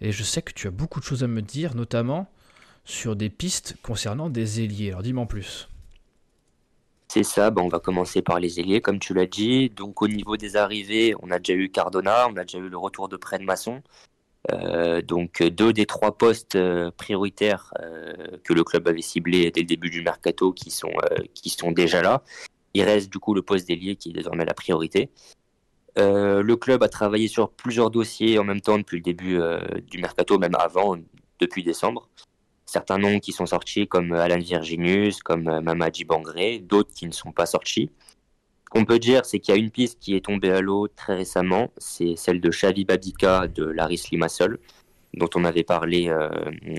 Et je sais que tu as beaucoup de choses à me dire, notamment sur des pistes concernant des ailiers. Alors dis-moi en plus. C'est ça, bah, on va commencer par les ailiers, comme tu l'as dit. Donc au niveau des arrivées, on a déjà eu Cardona, on a déjà eu le retour de Prenne Masson. Euh, donc deux des trois postes euh, prioritaires euh, que le club avait ciblés dès le début du mercato qui sont, qui sont déjà là. Il reste du coup le poste d'ailier qui est désormais la priorité. le club a travaillé sur plusieurs dossiers en même temps depuis le début du mercato, même avant, depuis décembre certains noms qui sont sortis comme euh, Alan Virginius, comme euh, Mamadi Bangré, d'autres qui ne sont pas sortis. Ce qu'on peut dire, c'est qu'il y a une piste qui est tombée à l'eau très récemment, c'est celle de Xavi Babika de Laris Limassol, dont on avait parlé euh,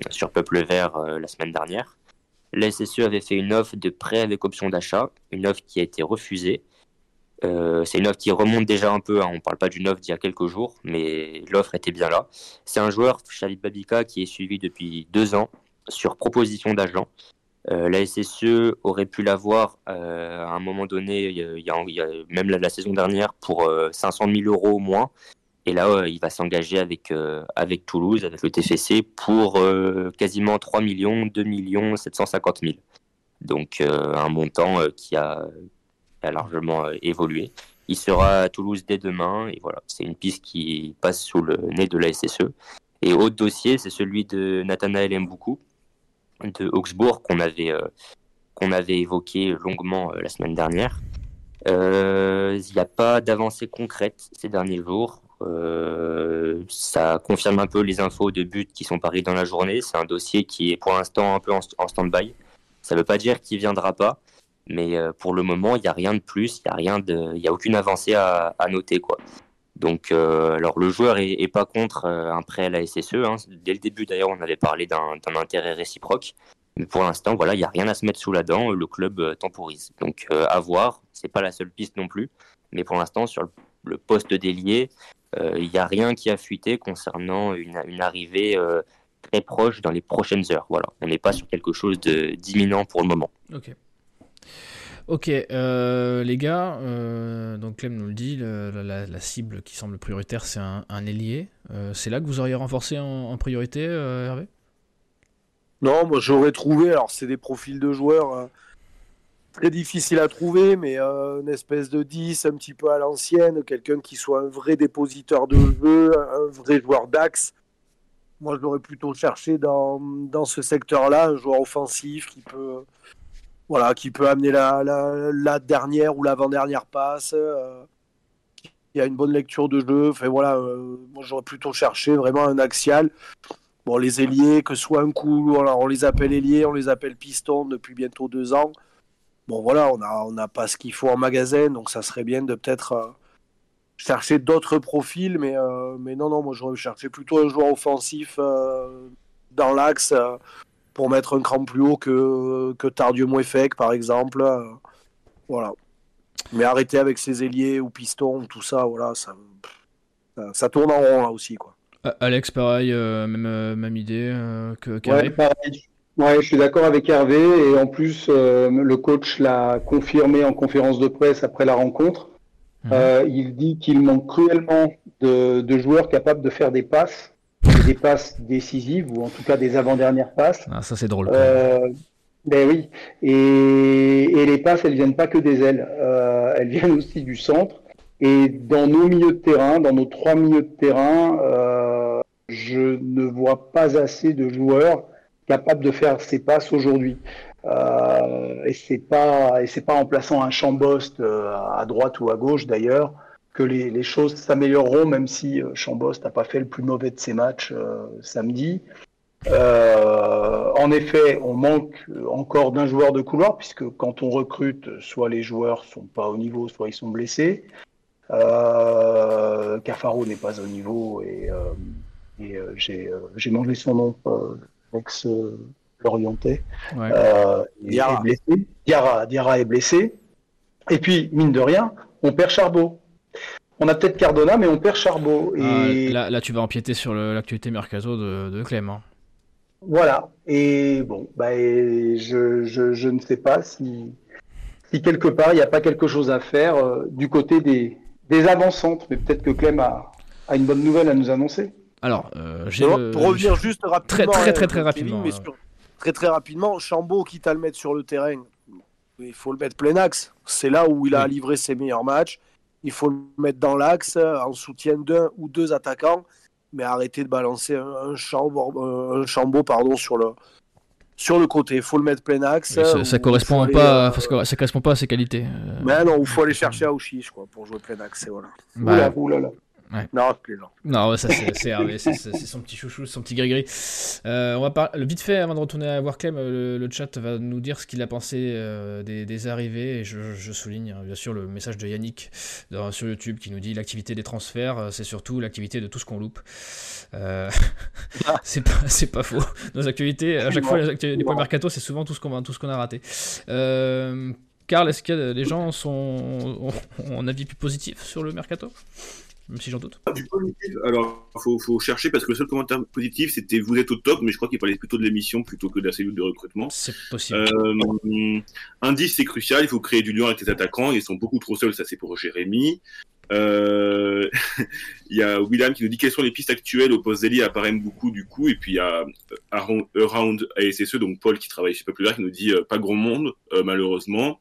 sur Peuple Vert la semaine dernière. La SSE avait fait une offre de prêt avec option d'achat, une offre qui a été refusée. c'est une offre qui remonte déjà un peu, hein. on ne parle pas d'une offre d'il y a quelques jours, mais l'offre était bien là. C'est un joueur, Xavi Babika, qui est suivi depuis deux ans, sur proposition d'agent. Euh, la SSE aurait pu l'avoir euh, à un moment donné, il y a, même la, saison dernière, pour 500 euh, 000 euros au moins. Et là, il va s'engager avec, avec Toulouse, avec le TFC, pour quasiment 3 millions, 2 millions 750 000. Donc un montant qui a, a, largement évolué. Il sera à Toulouse dès demain. Et voilà, c'est une piste qui passe sous le nez de la SSE. Et autre dossier, c'est celui de Nathanaël Mboukou, de Augsbourg qu'on avait, euh, avait évoqué longuement euh, la semaine dernière. Euh, il n'y a pas d'avancée concrète ces derniers jours. ça confirme un peu les infos de but qui sont paris dans la journée. C'est un dossier qui est pour l'instant un peu en, stand-by. Ça ne veut pas dire qu'il viendra pas, mais pour le moment, il n'y a rien de plus, il n'y a, rien a aucune avancée à, à noter. Quoi. Donc, euh, alors le joueur est, pas contre euh, un prêt à la SSE. Hein. Dès le début, d'ailleurs, on avait parlé d'un intérêt réciproque. Mais pour l'instant, voilà, il n'y a rien à se mettre sous la dent. Le club euh, temporise. Donc, à voir. C'est pas la seule piste non plus. Mais pour l'instant, sur le, poste d'ailier, il n'y a rien qui a fuité concernant une, une arrivée très proche dans les prochaines heures. Voilà, on n'est pas sur quelque chose d'imminent pour le moment. Ok, euh, les gars, euh, donc Clem nous le dit, la, cible qui semble prioritaire, c'est un, ailier. Euh, c'est là que vous auriez renforcé en, priorité, Hervé? Non, moi j'aurais trouvé, alors c'est des profils de joueurs très difficiles à trouver, mais une espèce de 10 un petit peu à l'ancienne, quelqu'un qui soit un vrai dépositeur de jeu, un vrai joueur d'axe. Moi, j'aurais plutôt cherché dans, dans ce secteur-là un joueur offensif qui peut voilà, qui peut amener la, la, dernière ou l'avant-dernière passe, euh, qui a une bonne lecture de jeu. Enfin voilà, euh, moi j'aurais plutôt cherché vraiment un axial. Bon, les ailiers, que ce soit un coup, on les appelle ailiers, on les appelle pistons depuis bientôt deux ans. Bon voilà, on n'a on pas ce qu'il faut en magasin, donc ça serait bien de peut-être euh, chercher d'autres profils, mais, mais non, non, moi j'aurais cherché plutôt un joueur offensif dans l'axe pour mettre un cran plus haut que, que Tardieu Mouefek, par exemple. Voilà. Mais arrêter avec ses ailiers ou pistons, tout ça, voilà, ça, ça, tourne en rond là aussi. Quoi. Alex, pareil, euh, même, euh, même idée euh, que ouais, pareil. Ouais, je suis d'accord avec Hervé. Et en plus, euh, le coach l'a confirmé en conférence de presse après la rencontre. Mhm. Euh, il dit qu'il manque cruellement de, joueurs capables de faire des passes, des passes décisives ou en tout cas des avant-dernières passes. Ah, ça c'est drôle. Euh, ben oui. Et, les passes, elles viennent pas que des ailes. elles viennent aussi du centre. Et dans nos milieux de terrain, dans nos trois milieux de terrain, je ne vois pas assez de joueurs capable de faire ses passes aujourd'hui. Euh, et c'est pas et c'est pas en plaçant un Chambost euh, à droite ou à gauche d'ailleurs que les, les choses s'amélioreront, même si euh, Chambost n'a pas fait le plus mauvais de ses matchs euh, samedi. Euh, en effet, on manque encore d'un joueur de couloir, puisque quand on recrute, soit les joueurs sont pas au niveau, soit ils sont blessés. Euh, Cafaro n'est pas au niveau et, et j'ai mangé son nom ex-Lorientais. Euh, Diarra. Est blessé. Diarra, est blessé. Et puis, mine de rien, on perd Charbot. On a peut-être Cardona, mais on perd Charbot. Et... Ah, là, tu vas empiéter sur l'actualité Mercato de, de Clem. Hein. Voilà. Et bon, bah, je, je, ne sais pas si, si quelque part il n'y a pas quelque chose à faire euh, du côté des, des avancantes. Mais peut-être que Clem a, a une bonne nouvelle à nous annoncer. Alors, euh, pour revenir juste rapidement, très très très, rapidement, très très rapidement, Chambaud quitte à le mettre sur le terrain, il faut le mettre plein axe. C'est là où il a livré ses meilleurs matchs. Il faut le mettre dans l'axe en soutien d'un ou deux attaquants, mais arrêter de balancer un, un, chambeau, pardon, sur le sur le côté. Il faut le mettre plein axe. ça, ça correspond pas, euh, ça correspond pas à ses qualités. Euh. Mais non, il faut aller chercher à Ouchiche quoi pour jouer plein axe. Voilà. Bah, oula, non, plus long. Non, ça c'est Hervé, c'est son petit chouchou, son petit gris-gris. Euh, on va parler vite fait avant de retourner à voir Clem, euh, le, chat va nous dire ce qu'il a pensé euh, des, arrivées et je, souligne hein, bien sûr le message de Yannick sur YouTube qui nous dit l'activité des transferts, c'est surtout l'activité de tout ce qu'on loupe. Ah. c'est pas, pas faux. Nos activités, à chaque fois les, les points mercato, c'est souvent tout ce qu'on qu'on a raté. Karl, est-ce que les gens sont ont, ont un avis plus positif sur le mercato? Même si j'en doute. Ah, du positif, alors faut, faut chercher parce que le seul commentaire positif c'était vous êtes au top, mais je crois qu'il fallait plutôt de l'émission plutôt que de la cellule de recrutement. C'est possible. Euh, indice c'est crucial, il faut créer du lien avec les attaquants, ils sont beaucoup trop seuls, ça c'est pour Jérémy. Euh, il y a William qui nous dit quelles sont les pistes actuelles au poste d'ailier à beaucoup du coup, et puis il y a Around ASSE, donc Paul qui travaille chez Populaire qui nous dit euh, pas grand monde malheureusement.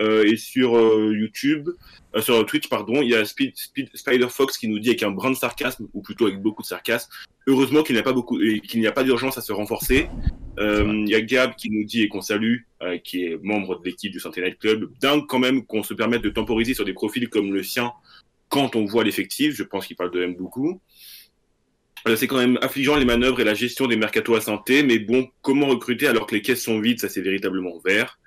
Et sur YouTube, euh, sur Twitch, pardon, il y a Speed, Spider Fox qui nous dit avec un brin de sarcasme, ou plutôt avec beaucoup de sarcasme, heureusement qu'il n'y a pas beaucoup, qu'il n'y a pas d'urgence à se renforcer. Il y a Gab qui nous dit et qu'on salue, qui est membre de l'équipe du Santé Night Club, dingue quand même qu'on se permette de temporiser sur des profils comme le sien quand on voit l'effectif. Je pense qu'il parle de M beaucoup. C'est quand même affligeant les manœuvres et la gestion des mercato à santé, mais bon, comment recruter alors que les caisses sont vides, ça c'est véritablement vert.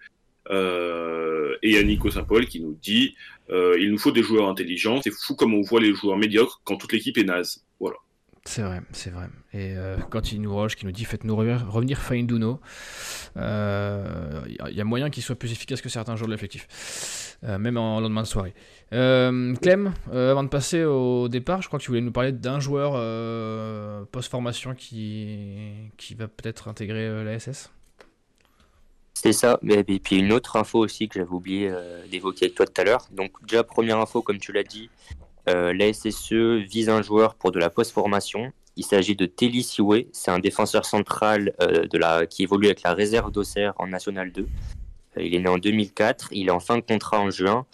Euh, et à Nico Saint-Paul qui nous dit euh, il nous faut des joueurs intelligents. C'est fou comme on voit les joueurs médiocres quand toute l'équipe est naze. Voilà. C'est vrai, c'est vrai. Et euh, quand il nous roche, qui nous dit faites-nous revenir il euh, y a moyen qu'il soit plus efficace que certains joueurs de l'effectif, même en lendemain de soirée. Clem, avant de passer au départ, je crois que tu voulais nous parler d'un joueur post-formation qui, qui va peut-être intégrer la SS c'est ça. Et puis une autre info aussi que j'avais oublié euh, d'évoquer avec toi tout à l'heure. Donc déjà première info, comme tu l'as dit, euh, la SSE vise un joueur pour de la post-formation. Il s'agit de Telly Siwe. C'est un défenseur central euh, de la, qui évolue avec la réserve d'Auxerre en National 2. il est né en 2004. Il est en fin de contrat en juin.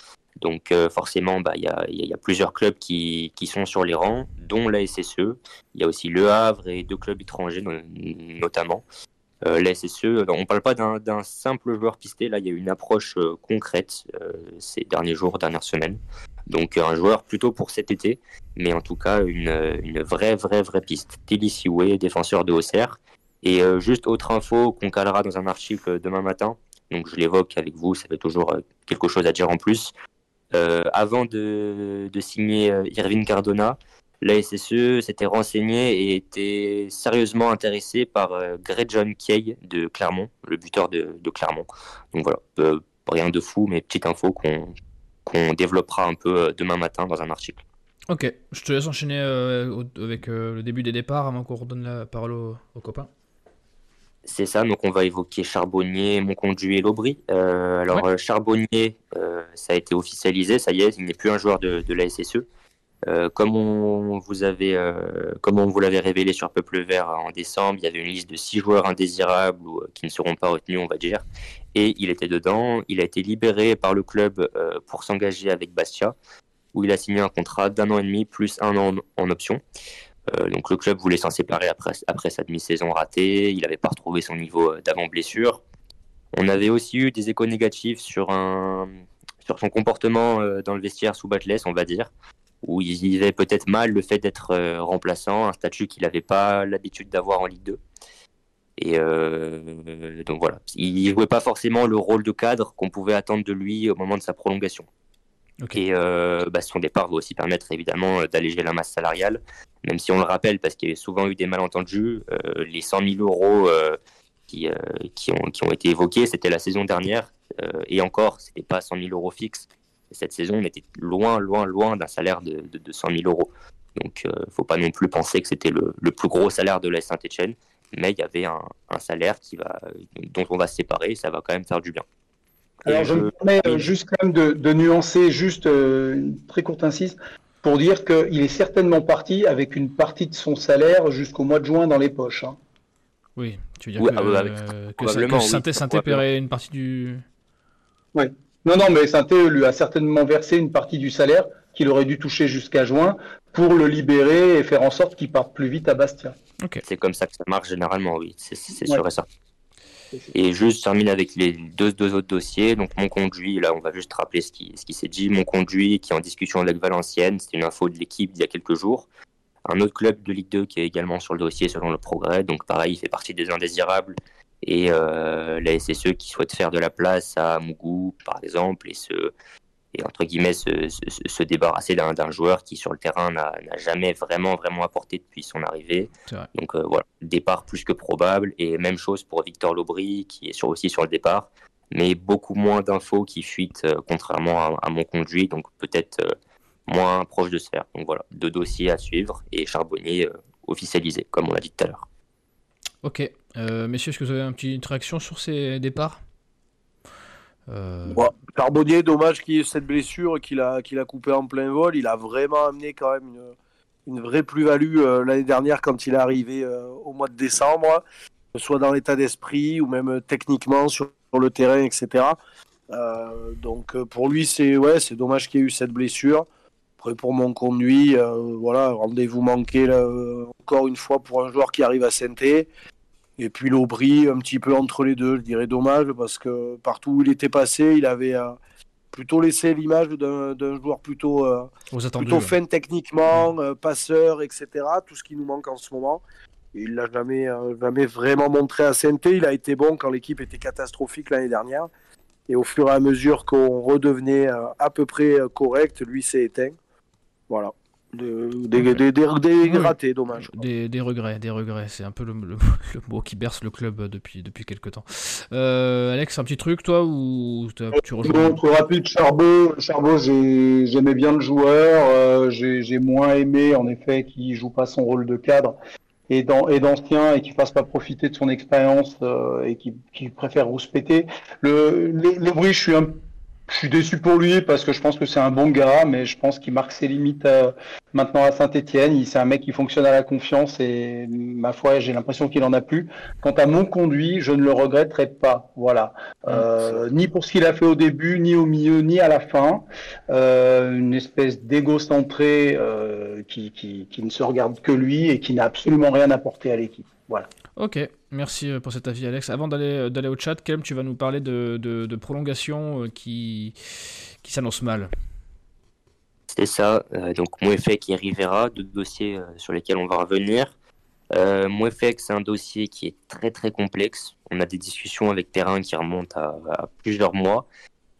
Donc forcément, bah, il y, a, plusieurs clubs qui, sont sur les rangs, dont la SSE. Il y a aussi Le Havre et deux clubs étrangers notamment. Euh, la SSE, on ne parle pas d'un simple joueur pisté, là il y a une approche euh, concrète euh, ces derniers jours, dernières semaines. Donc un joueur plutôt pour cet été, mais en tout cas une, vraie, vraie, vraie piste. Tilly Siwe, défenseur de Auxerre. Et juste autre info qu'on calera dans un article demain matin, donc je l'évoque avec vous, ça fait toujours quelque chose à dire en plus. avant de, de signer Irvine Cardona, la SSE s'était renseignée et était sérieusement intéressée par euh, Greg John Kay de Clermont, le buteur de, Clermont. Donc voilà, euh, rien de fou, mais petite info qu'on développera un peu euh, demain matin dans un article. Ok, je te laisse enchaîner avec le début des départs avant qu'on redonne la parole aux, copains. C'est ça, donc on va évoquer Charbonnier, Monconduit et Lobry. Euh, alors euh, Charbonnier, euh, ça a été officialisé, ça y est, il n'est plus un joueur de, de la SSE. Comme on vous avait, comme on vous l'avait révélé sur Peuple Vert en décembre, il y avait une liste de six joueurs indésirables ou qui ne seront pas retenus, on va dire, et il était dedans. Il a été libéré par le club pour s'engager avec Bastia, où il a signé un contrat d'un an et demi plus un an en option. Euh, donc le club voulait s'en séparer après, sa demi-saison ratée. Il n'avait pas retrouvé son niveau euh, d'avant blessure. On avait aussi eu des échos négatifs sur, sur son comportement euh, dans le vestiaire sous Batles, on va dire, où il vivait peut-être mal le fait d'être remplaçant, un statut qu'il n'avait pas l'habitude d'avoir en Ligue 2. Et donc voilà, il jouait pas forcément le rôle de cadre qu'on pouvait attendre de lui au moment de sa prolongation. Et bah, son départ va aussi permettre évidemment d'alléger la masse salariale même si on le rappelle, parce qu'il y a souvent eu des malentendus, euh, les 100 000 euros euh, qui, euh, qui, ont, qui ont été évoqués, c'était la saison dernière, et encore, c'était pas 100 000 euros fixes. Cette saison, on était loin, loin, loin d'un salaire de, de, 100 000 euros. Donc, il ne faut pas non plus penser que c'était le, le, plus gros salaire de la Saint-Etienne, mais il y avait un, un, salaire qui va, dont on va se séparer, et ça va quand même faire du bien. Alors, je, me permets juste quand même de, de nuancer, juste une très courte insiste pour dire qu'il est certainement parti avec une partie de son salaire jusqu'au mois de juin dans les poches. Hein. Oui, tu veux dire que, ah bah, que, Sainté, paierait une partie du. Oui. Non, non, mais Sainté lui a certainement versé une partie du salaire qu'il aurait dû toucher jusqu'à juin pour le libérer et faire en sorte qu'il parte plus vite à Bastia. C'est comme ça que ça marche généralement, oui. C'est sûr et certain. Et juste termine avec les deux, deux autres dossiers. Donc mon conduit, là on va juste rappeler ce qui, ce qui s'est dit. Mon conduit qui est en discussion avec Valenciennes, c'est une info de l'équipe d'il y a quelques jours. Un autre club de Ligue 2 qui est également sur le dossier selon le progrès. Donc pareil, il fait partie des indésirables. Et euh, la SSE qui souhaite faire de la place à Mougou par exemple et se, et entre guillemets se, se, débarrasser d'un joueur qui sur le terrain n'a jamais vraiment vraiment apporté depuis son arrivée. Donc euh, voilà, départ plus que probable. Et même chose pour Victor Lobry qui est sur, aussi sur le départ, mais beaucoup moins d'infos qui fuitent euh, contrairement à, mon conduit, donc peut-être euh, moins proche de se faire. Donc voilà, deux dossiers à suivre et Charbonnier officialisé comme on l'a dit tout à l'heure. Ok, messieurs, est-ce que vous avez une petite réaction sur ces départs? Euh... Charbonnier, dommage qu'il ait cette blessure qu'il a, qu'il coupé en plein vol. Il a vraiment amené quand même une, vraie plus-value euh, l'année dernière quand il est arrivé euh, au mois de décembre, soit dans l'état d'esprit ou même techniquement sur, le terrain, etc. Euh, donc pour lui, c'est dommage qu'il ait eu cette blessure. Après pour mon conduit, voilà, rendez-vous manqué encore une fois pour un joueur qui arrive à saint et puis l'Aubry, un petit peu entre les deux, je dirais dommage, parce que partout où il était passé, il avait euh, plutôt laissé l'image d'un joueur plutôt, euh, plutôt fin techniquement, euh, passeur, etc. Tout ce qui nous manque en ce moment. il l'a jamais, jamais vraiment montré à saint Il a été bon quand l'équipe était catastrophique l'année dernière. Et au fur et à mesure qu'on redevenait à peu près correct, lui s'est éteint. Voilà des, des, ratés, dommage. Des, regrets, des regrets. C'est un peu le, mot qui berce le club depuis, depuis quelques temps. Euh, Alex, un petit truc, toi, ou tu rejoins trop rapide, Charbot. Charbot, j'aimais bien le joueur. Euh, j'ai moins aimé, en effet, qu'il joue pas son rôle de cadre et d'ancien et qui fasse pas profiter de son expérience euh, et qui, qui préfère rouspéter. Le, le, le bruit, je suis un je suis déçu pour lui parce que je pense que c'est un bon gars, mais je pense qu'il marque ses limites euh, maintenant à Saint-Etienne. C'est un mec qui fonctionne à la confiance et ma foi, j'ai l'impression qu'il en a plus. Quant à mon conduit, je ne le regretterai pas. Voilà, euh, ni pour ce qu'il a fait au début, ni au milieu, ni à la fin. Euh, une espèce d'égocentré euh, qui, qui, qui ne se regarde que lui et qui n'a absolument rien apporté à l'équipe. Voilà. Ok, merci euh, pour cet avis Alex. Avant d'aller euh, d'aller au chat, Kem, tu vas nous parler de, de, prolongation euh, qui, qui s'annonce mal. C'est ça, donc Mouefek et Rivera, deux dossiers sur lesquels on va revenir. Euh, Mouefek, c'est un dossier qui est très très complexe. On a des discussions avec Terrain qui remontent à, plusieurs mois.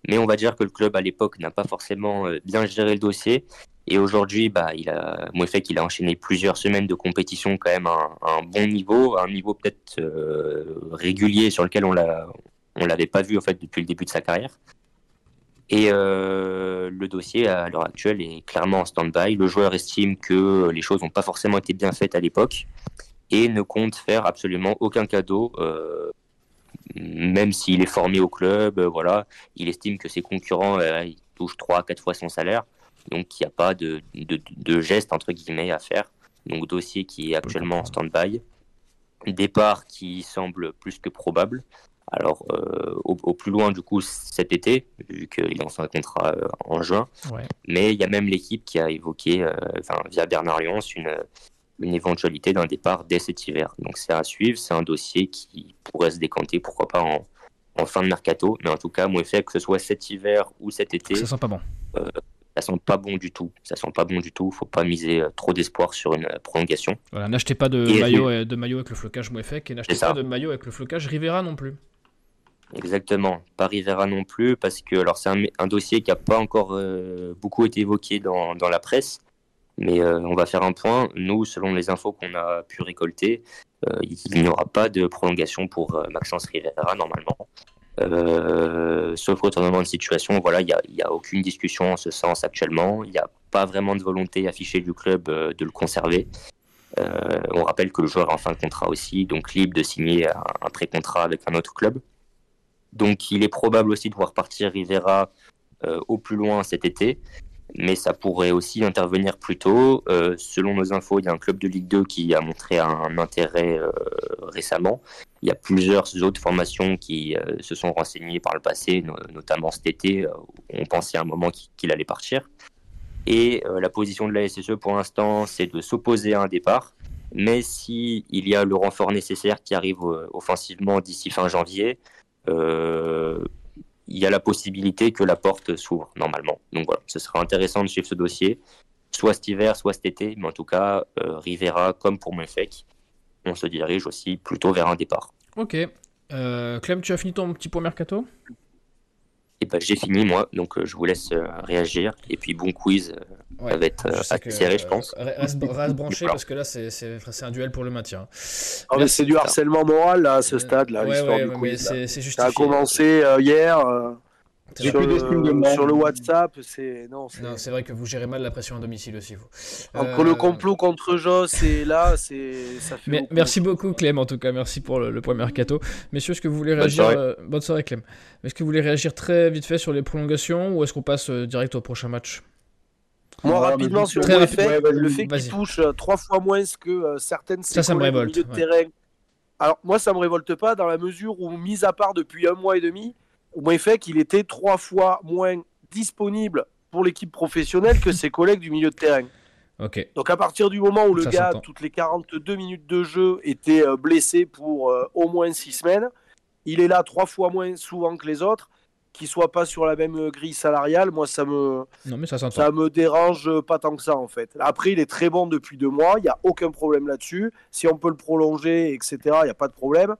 Mais on va dire que le club à l'époque n'a pas forcément bien géré le dossier et aujourd'hui, bah, il a, fait qu'il a enchaîné plusieurs semaines de compétition quand même à un, bon niveau, un niveau peut-être euh, régulier sur lequel on l'a, on l'avait pas vu en fait depuis le début de sa carrière. Et euh, le dossier à l'heure actuelle est clairement en stand-by. Le joueur estime que les choses n'ont pas forcément été bien faites à l'époque. et ne compte faire absolument aucun cadeau, même s'il est formé au club. voilà, il estime que ses concurrents touchent 3 4 fois son salaire, donc il n'y a pas de, de, de geste entre guillemets à faire. Donc dossier qui est actuellement en stand-by. Départ qui semble plus que probable. Alors, euh, au, plus loin, du coup, cet été, vu qu'il lance un contrat euh, en juin. Mais il y a même l'équipe qui a évoqué, euh, via Bernard Lyons, une, une éventualité d'un départ dès cet hiver. Donc, c'est à suivre. C'est un dossier qui pourrait se décanter, pourquoi pas en, en fin de mercato. Mais en tout cas, moi, fait que ce soit cet hiver ou cet été. Ça sent pas bon ça sent pas bon du tout. Ça sent pas bon du tout. Faut pas miser euh, trop d'espoir sur une euh, prolongation. Voilà, n'achetez pas de maillot, euh, de maillot avec le flocage Mouefek et n'achetez pas de maillot avec le flocage Rivera non plus. Exactement, pas Rivera non plus, parce que alors c'est un, dossier qui n'a pas encore beaucoup été évoqué dans, dans la presse, mais on va faire un point. Nous, selon les infos qu'on a pu récolter, il n'y aura pas de prolongation pour Maxence Rivera normalement. Euh, sauf retournement de situation, voilà, il n'y a, a, aucune discussion en ce sens actuellement. Il n'y a pas vraiment de volonté affichée du club euh, de le conserver. Euh, on rappelle que le joueur est en fin de contrat aussi, donc libre de signer un, pré-contrat avec un autre club. Donc il est probable aussi de voir partir Rivera au plus loin cet été mais ça pourrait aussi intervenir plus tôt. Selon nos infos, il y a un club de Ligue 2 qui a montré un intérêt récemment. Il y a plusieurs autres formations qui euh, se sont renseignées par le passé, notamment cet été. on pensait à un moment qu'il allait partir. Et la position de la SSE pour l'instant, c'est de s'opposer à un départ. Mais s'il y a le renfort nécessaire qui arrive offensivement d'ici fin janvier, il y a la possibilité que la porte s'ouvre normalement. Donc voilà, ce sera intéressant de suivre ce dossier, soit cet hiver, soit cet été, mais en tout cas, euh, Rivera, comme pour Mefek, on se dirige aussi plutôt vers un départ. Ok. Euh, Clem, tu as fini ton petit point mercato? Et ben, j'ai fini moi, donc euh, je vous laisse euh, réagir. Et puis bon quiz, ça va être assez serré, je pense. Reste, branché parce que là c'est un duel pour le maintien. Ah, c'est du harcèlement moral là, à ce stade là, l'histoire du quiz. Ça a commencé hier. Sur le, sur le, WhatsApp, c'est non. c'est vrai que vous gérez mal la pression à domicile aussi vous. Entre le euh, complot contre Joss et là, c'est ça fait. merci beaucoup Clem en tout cas, merci pour le, point mercato. Messieurs, est-ce que vous voulez réagir Bonne soirée, euh, Bonne soirée Clem. Est-ce que vous voulez réagir très vite fait sur les prolongations ou est-ce qu'on passe euh, direct au prochain match? Moi, rapidement, sur le fait, le fait qu'il touche trois fois moins que certaines ça, ça me révolte, de terrain. Alors, moi, ça me révolte pas dans la mesure où, mis à part depuis un mois et demi, au moins fait qu'il était trois fois moins disponible pour l'équipe professionnelle que ses collègues du milieu de terrain. Donc à partir du moment où le gars, toutes les 42 minutes de jeu, était euh, blessé pour euh, au moins six semaines, il est là trois fois moins souvent que les autres. Qu'il soit pas sur la même grille salariale, moi ça me ça, me dérange pas tant que ça en fait. Après il est très bon depuis deux mois, il n'y a aucun problème là-dessus. Si on peut le prolonger, etc., il n'y a pas de problème.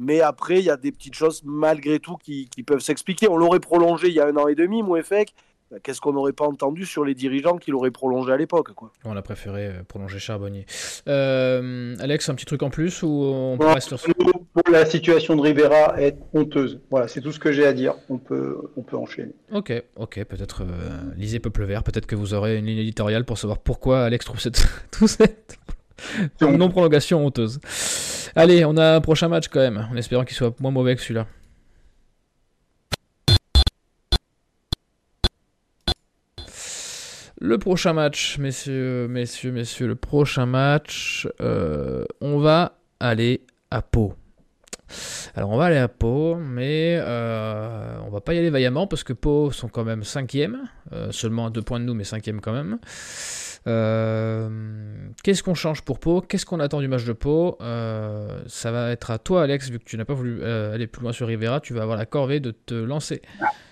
Mais après, il y a des petites choses malgré tout qui, peuvent s'expliquer. On l'aurait prolongé il y a un an et demi, Mouefek. Bah, qu'est-ce qu'on n'aurait pas entendu sur les dirigeants qui l'auraient prolongé à l'époque quoi? On a préféré euh, prolonger Charbonnier. Euh, Alex, un petit truc en plus ou on peut rester sur... Pour la situation de Rivera est honteuse. Voilà, c'est tout ce que j'ai à dire. On peut, on peut enchaîner. Ok, ok. Peut-être euh, lisez Peuple Vert. Peut-être que vous aurez une ligne éditoriale pour savoir pourquoi Alex trouve cette, tout cette non-prolongation honteuse. Allez, on a un prochain match quand même, en espérant qu'il soit moins mauvais que celui-là. Le prochain match, messieurs, messieurs, messieurs, le prochain match, euh, on va aller à Pau. Alors on va aller à Pau, mais euh, on va pas y aller vaillamment parce que Pau sont quand même cinquième, euh, seulement à deux points de nous, mais cinquième quand même. Euh, qu'est-ce qu'on change pour Pau? Qu'est-ce qu'on attend du match de Pau? Euh, Ça va être à toi, Alex, vu que tu n'as pas voulu euh, aller plus loin sur Rivera. Tu vas avoir la corvée de te lancer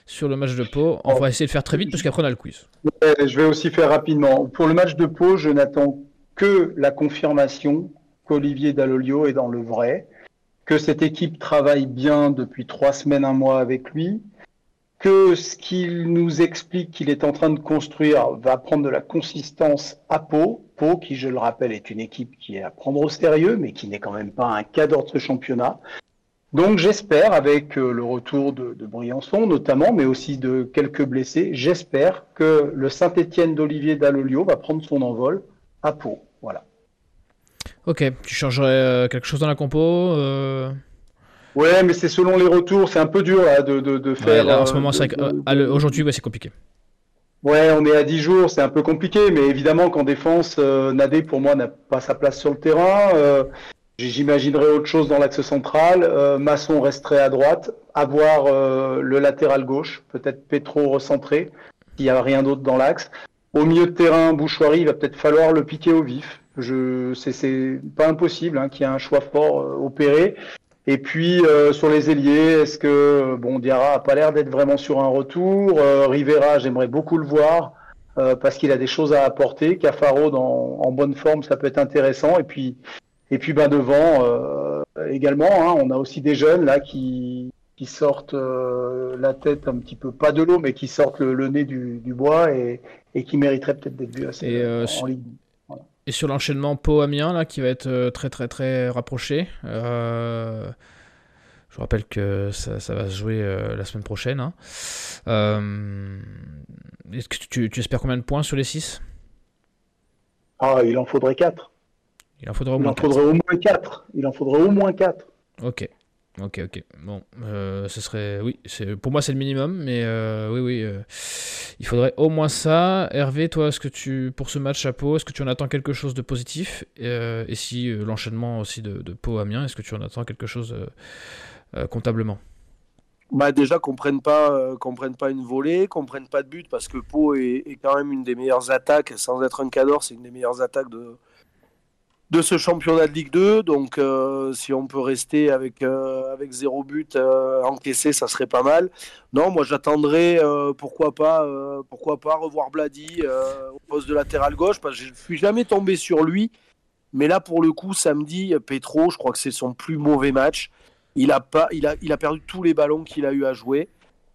sur le match de Pau. On va essayer de faire très vite parce on a le quiz. Je vais aussi faire rapidement. Pour le match de Pau, je n'attends que la confirmation qu'Olivier Dallolio est dans le vrai, que cette équipe travaille bien depuis trois semaines, un mois avec lui, que ce qu'il nous explique qu'il est en train de construire va prendre de la consistance à Pau. Pau, qui je le rappelle, est une équipe qui est à prendre au sérieux, mais qui n'est quand même pas un cadre de ce championnat. Donc j'espère, avec euh, le retour de, Briançon notamment, mais aussi de quelques blessés, j'espère que le Saint-Étienne d'Olivier Dallolio va prendre son envol à Pau. Voilà. Ok, tu changerais quelque chose dans la compo Ouais, mais c'est selon les retours, c'est un peu dur de, de, faire. en ce moment, aujourd'hui, c'est compliqué. Ouais, on est à 10 jours, c'est un peu compliqué, mais évidemment qu'en défense, euh, Nadé pour moi n'a pas sa place sur le terrain. Euh, J'imaginerais autre chose dans l'axe central. Euh, Masson resterait à droite. Avoir euh, le latéral gauche, peut-être Petro recentré, s'il n'y a rien d'autre dans l'axe. Au milieu de terrain, Bouchoirie, il va peut-être falloir le piquer au vif. Je, c'est pas impossible hein, qu'il y ait un choix fort opéré. Et puis euh, sur les ailiers, est-ce que bon Diarra a pas l'air d'être vraiment sur un retour euh, Rivera, j'aimerais beaucoup le voir euh, parce qu'il a des choses à apporter. Cafaro dans, en bonne forme, ça peut être intéressant. Et puis et puis ben devant également, hein, on a aussi des jeunes là qui qui sortent la tête un petit peu pas de l'eau, mais qui sortent le, nez du, du, bois et, et qui mériteraient peut-être d'être vus assez en, en Ligue. Et sur l'enchaînement Pau-Amiens, là, qui va être euh, très très très rapproché. Euh, je rappelle que ça, va se jouer euh, la semaine prochaine. Hein. Est-ce que tu, espères combien de points sur les 6 Ah, il en faudrait 4. Il en faudrait au moins 4. Faudrait au moins 4. Il en faudrait au moins 4. Ok. Ok, ok. Bon, euh, ce serait. Oui, pour moi, c'est le minimum, mais euh, oui, oui. Euh, il faudrait au moins ça. Hervé, toi, est-ce que tu, pour ce match à Pau, est-ce que tu en attends quelque chose de positif? Et si l'enchaînement aussi de, de Pau Amiens, est-ce que tu en attends quelque chose comptablement? Bah déjà qu'on prenne pas qu'on prenne pas une volée, qu'on prenne pas de but parce que Pau est, est, quand même une des meilleures attaques sans être un cador, c'est une des meilleures attaques de, de ce championnat de Ligue 2. Donc, euh, si on peut rester avec, euh, zéro but euh, encaissé, ça serait pas mal. Non, moi j'attendrais, pourquoi, pas, pourquoi pas revoir Blady au poste de latéral gauche, parce que je ne suis jamais tombé sur lui. Mais là, pour le coup, samedi, Petro, je crois que c'est son plus mauvais match. Il, a, il a perdu tous les ballons qu'il a eu à jouer.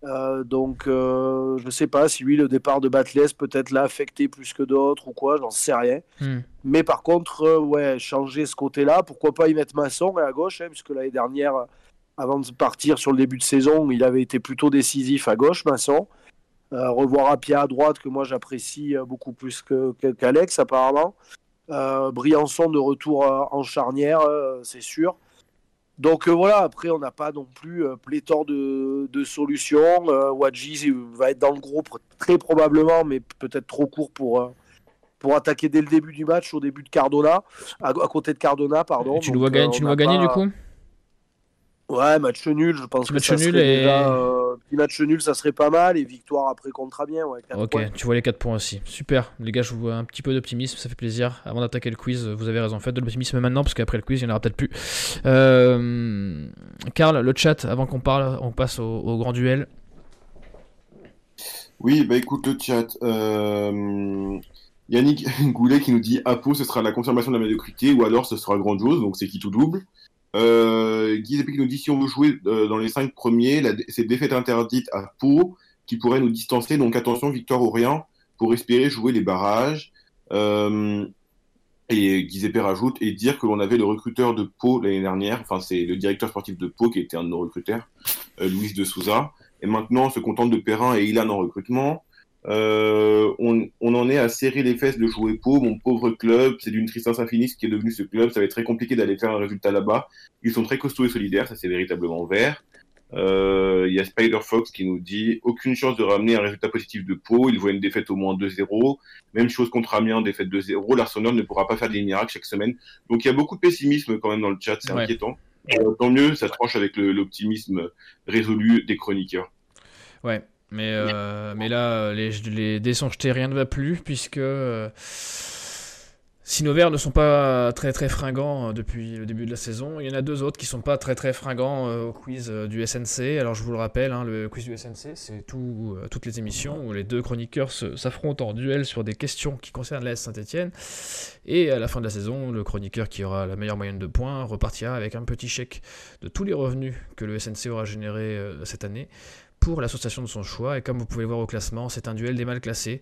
Euh, donc, euh, je ne sais pas si lui, le départ de Batles peut-être l'a affecté plus que d'autres ou quoi, j'en sais rien. Hmm. Mais par contre, euh, ouais, changer ce côté-là, pourquoi pas y mettre Masson à gauche, hein, puisque l'année dernière, avant de partir sur le début de saison, il avait été plutôt décisif à gauche, Masson. revoir à pied à droite, que moi j'apprécie beaucoup plus qu'Alex, apparemment. Briançon de retour en charnière, c'est sûr. Donc euh, voilà, après, on n'a pas non plus euh, pléthore de, solutions. Euh, Wadji va être dans le groupe très probablement, mais peut-être trop court pour, pour attaquer dès le début du match, au début de Cardona, à, côté de Cardona, pardon. tu nous vois, gagner du coup? Ouais, match nul, je pense que match ça nul et... déjà, euh, match nul, ça serait pas mal, et victoire après contre Amiens, ouais, Ok, tu vois les 4 points aussi. Super, les gars, je vous vois un petit peu d'optimisme, ça fait plaisir. Avant d'attaquer le quiz, vous avez raison, faites de l'optimisme maintenant, parce qu'après le quiz, il n'y en aura peut-être plus. Euh... Karl, le chat, avant qu'on parle, on passe au, grand duel. Oui, bah écoute le chat. Euh... Yannick Goulet qui nous dit Apo, ce sera la confirmation de la médiocrité, ou alors ce sera grandiose, donc c'est qui tout double? Euh, Guy nous dit si on veut jouer euh, dans les cinq premiers, c'est défaite interdite à Pau qui pourrait nous distancer. Donc attention, victoire ou rien pour espérer jouer les barrages. Euh, et Guy rajoute et dire que l'on avait le recruteur de Pau l'année dernière, enfin c'est le directeur sportif de Pau qui était un de nos recruteurs, euh, Louis de Souza. Et maintenant, se contente de Perrin et Ilan en recrutement. Euh, on, on, en est à serrer les fesses de jouer Pau, mon pauvre club. C'est d'une tristesse infinie ce qui est devenu ce club. Ça va être très compliqué d'aller faire un résultat là-bas. Ils sont très costauds et solidaires, ça c'est véritablement vert. Euh, il y a Spider Fox qui nous dit aucune chance de ramener un résultat positif de Pau. Il voit une défaite au moins 2-0. Même chose contre Amiens, défaite 2-0. L'Arsenal ne pourra pas faire des miracles chaque semaine. Donc il y a beaucoup de pessimisme quand même dans le chat, c'est inquiétant. Euh, tant mieux, ça tranche avec l'optimisme résolu des chroniqueurs. Ouais, mais, euh, mais là, les, les dés sont jetés, rien ne va plus, puisque euh, si nos verts ne sont pas très très fringants euh, depuis le début de la saison, il y en a deux autres qui sont pas très très fringants au quiz du SNC. Alors je vous le rappelle, hein, le quiz du SNC, c'est tout, toutes les émissions où les deux chroniqueurs s'affrontent en duel sur des questions qui concernent l'AS Saint-Etienne. Et à la fin de la saison, le chroniqueur qui aura la meilleure moyenne de points repartira avec un petit chèque de tous les revenus que le SNC aura généré cette année pour l'association de son choix. Et comme vous pouvez le voir au classement, c'est un duel des mal classés.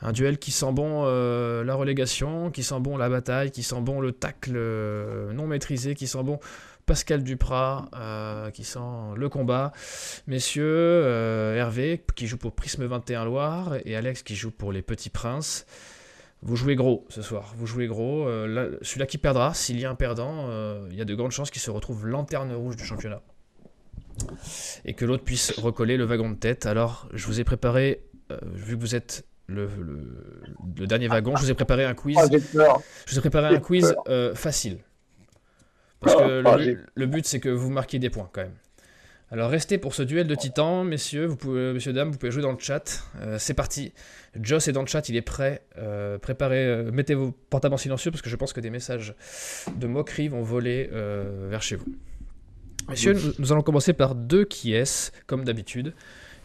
Un duel qui sent bon euh, la relégation, qui sent bon la bataille, qui sent bon le tacle euh, non maîtrisé, qui sent bon Pascal Duprat, euh, qui sent le combat. Messieurs, Hervé, qui joue pour Prisme 21 Loire, et Alex, qui joue pour les Petits Princes. Vous jouez gros ce soir. Vous jouez gros. Celui-là qui perdra, s'il y a un perdant, il y a de grandes chances qu'il se retrouve lanterne rouge du championnat. Et que l'autre puisse recoller le wagon de tête. Alors, je vous ai préparé, vu que vous êtes le, dernier wagon, je vous ai préparé un quiz. Ah, je vous ai préparé un quiz facile. Parce que ah, le, but, c'est que vous marquiez des points quand même. Alors restez pour ce duel de titans, messieurs, vous pouvez, messieurs, dames, vous pouvez jouer dans le chat. Euh, c'est parti. Joss est dans le chat, il est prêt. Euh, préparez, euh, mettez vos portables en silencieux parce que je pense que des messages de moquerie vont voler vers chez vous. Messieurs, nous, allons commencer par deux qui est, comme d'habitude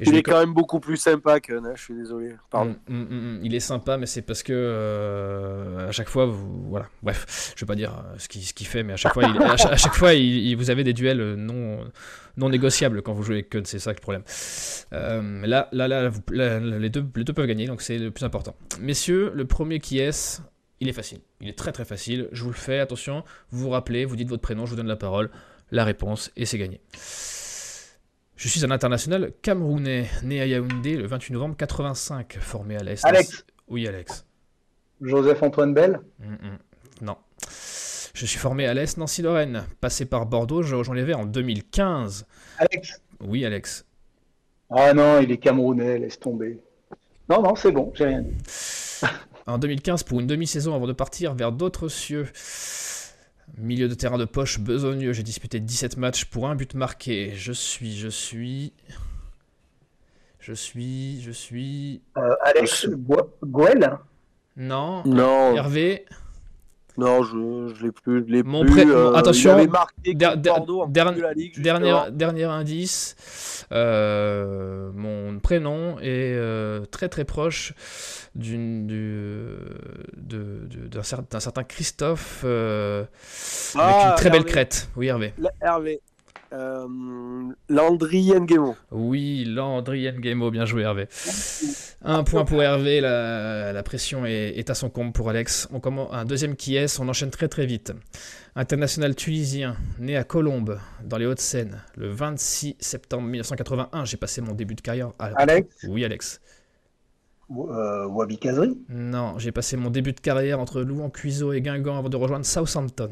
il est quand même beaucoup plus sympa que Nash, je suis désolé. Pardon. Mm, mm, mm, il est sympa, mais c'est parce que euh, à chaque fois, vous, voilà. Bref, je vais pas dire euh, ce qu'il ce fait, mais à chaque fois, il, à, chaque, fois, il, vous avez des duels non non négociables quand vous jouez avec Kun, c'est ça le problème. Euh, là, là, là, les, deux, les deux peuvent gagner, donc c'est le plus important. Messieurs, le premier qui est, il est facile. Il est très très facile. Je vous le fais, attention, vous vous rappelez, vous dites votre prénom, je vous donne la parole, la réponse, et c'est gagné. Je suis un international camerounais, né à Yaoundé le 28 novembre 85, formé à l'Est. Alex Oui, Alex. Joseph-Antoine Bell Non. Je suis formé à l'Est Nancy-Lorraine, passé par Bordeaux, je rejoins les Verts en 2015. Alex Oui, Alex. Ah non, il est camerounais, laisse tomber. Non, non, c'est bon, j'ai rien dit. en 2015, pour une demi-saison avant de partir vers d'autres cieux, Milieu de terrain de poche besogneux, j'ai disputé 17 matchs pour un but marqué. Je suis, je suis. Je suis, je suis. Euh, Alex Gouel? Non. Non. Hervé? Non, je, je l'ai plus. Je Mon plus, euh, attention. dernier, dernier indice. Euh, mon prénom est très très proche d'une d'un certain Christophe euh, avec une ah, très belle crête. Oui, Hervé. Hervé. Euh, Landry Ngemo. Oui, Landry Ngemo, bien joué Hervé. Un point pour Hervé, la, la pression est, est, à son comble pour Alex. On commence un deuxième qui est, on enchaîne très très vite. International tunisien, né à Colombes, dans les Hauts-de-Seine, le 26 septembre 1981. J'ai passé mon début de carrière. À... Alex Oui, Alex. Euh, Wabi Kazri Non, j'ai passé mon début de carrière entre Louan, Cuiseau et Guingamp avant de rejoindre Southampton.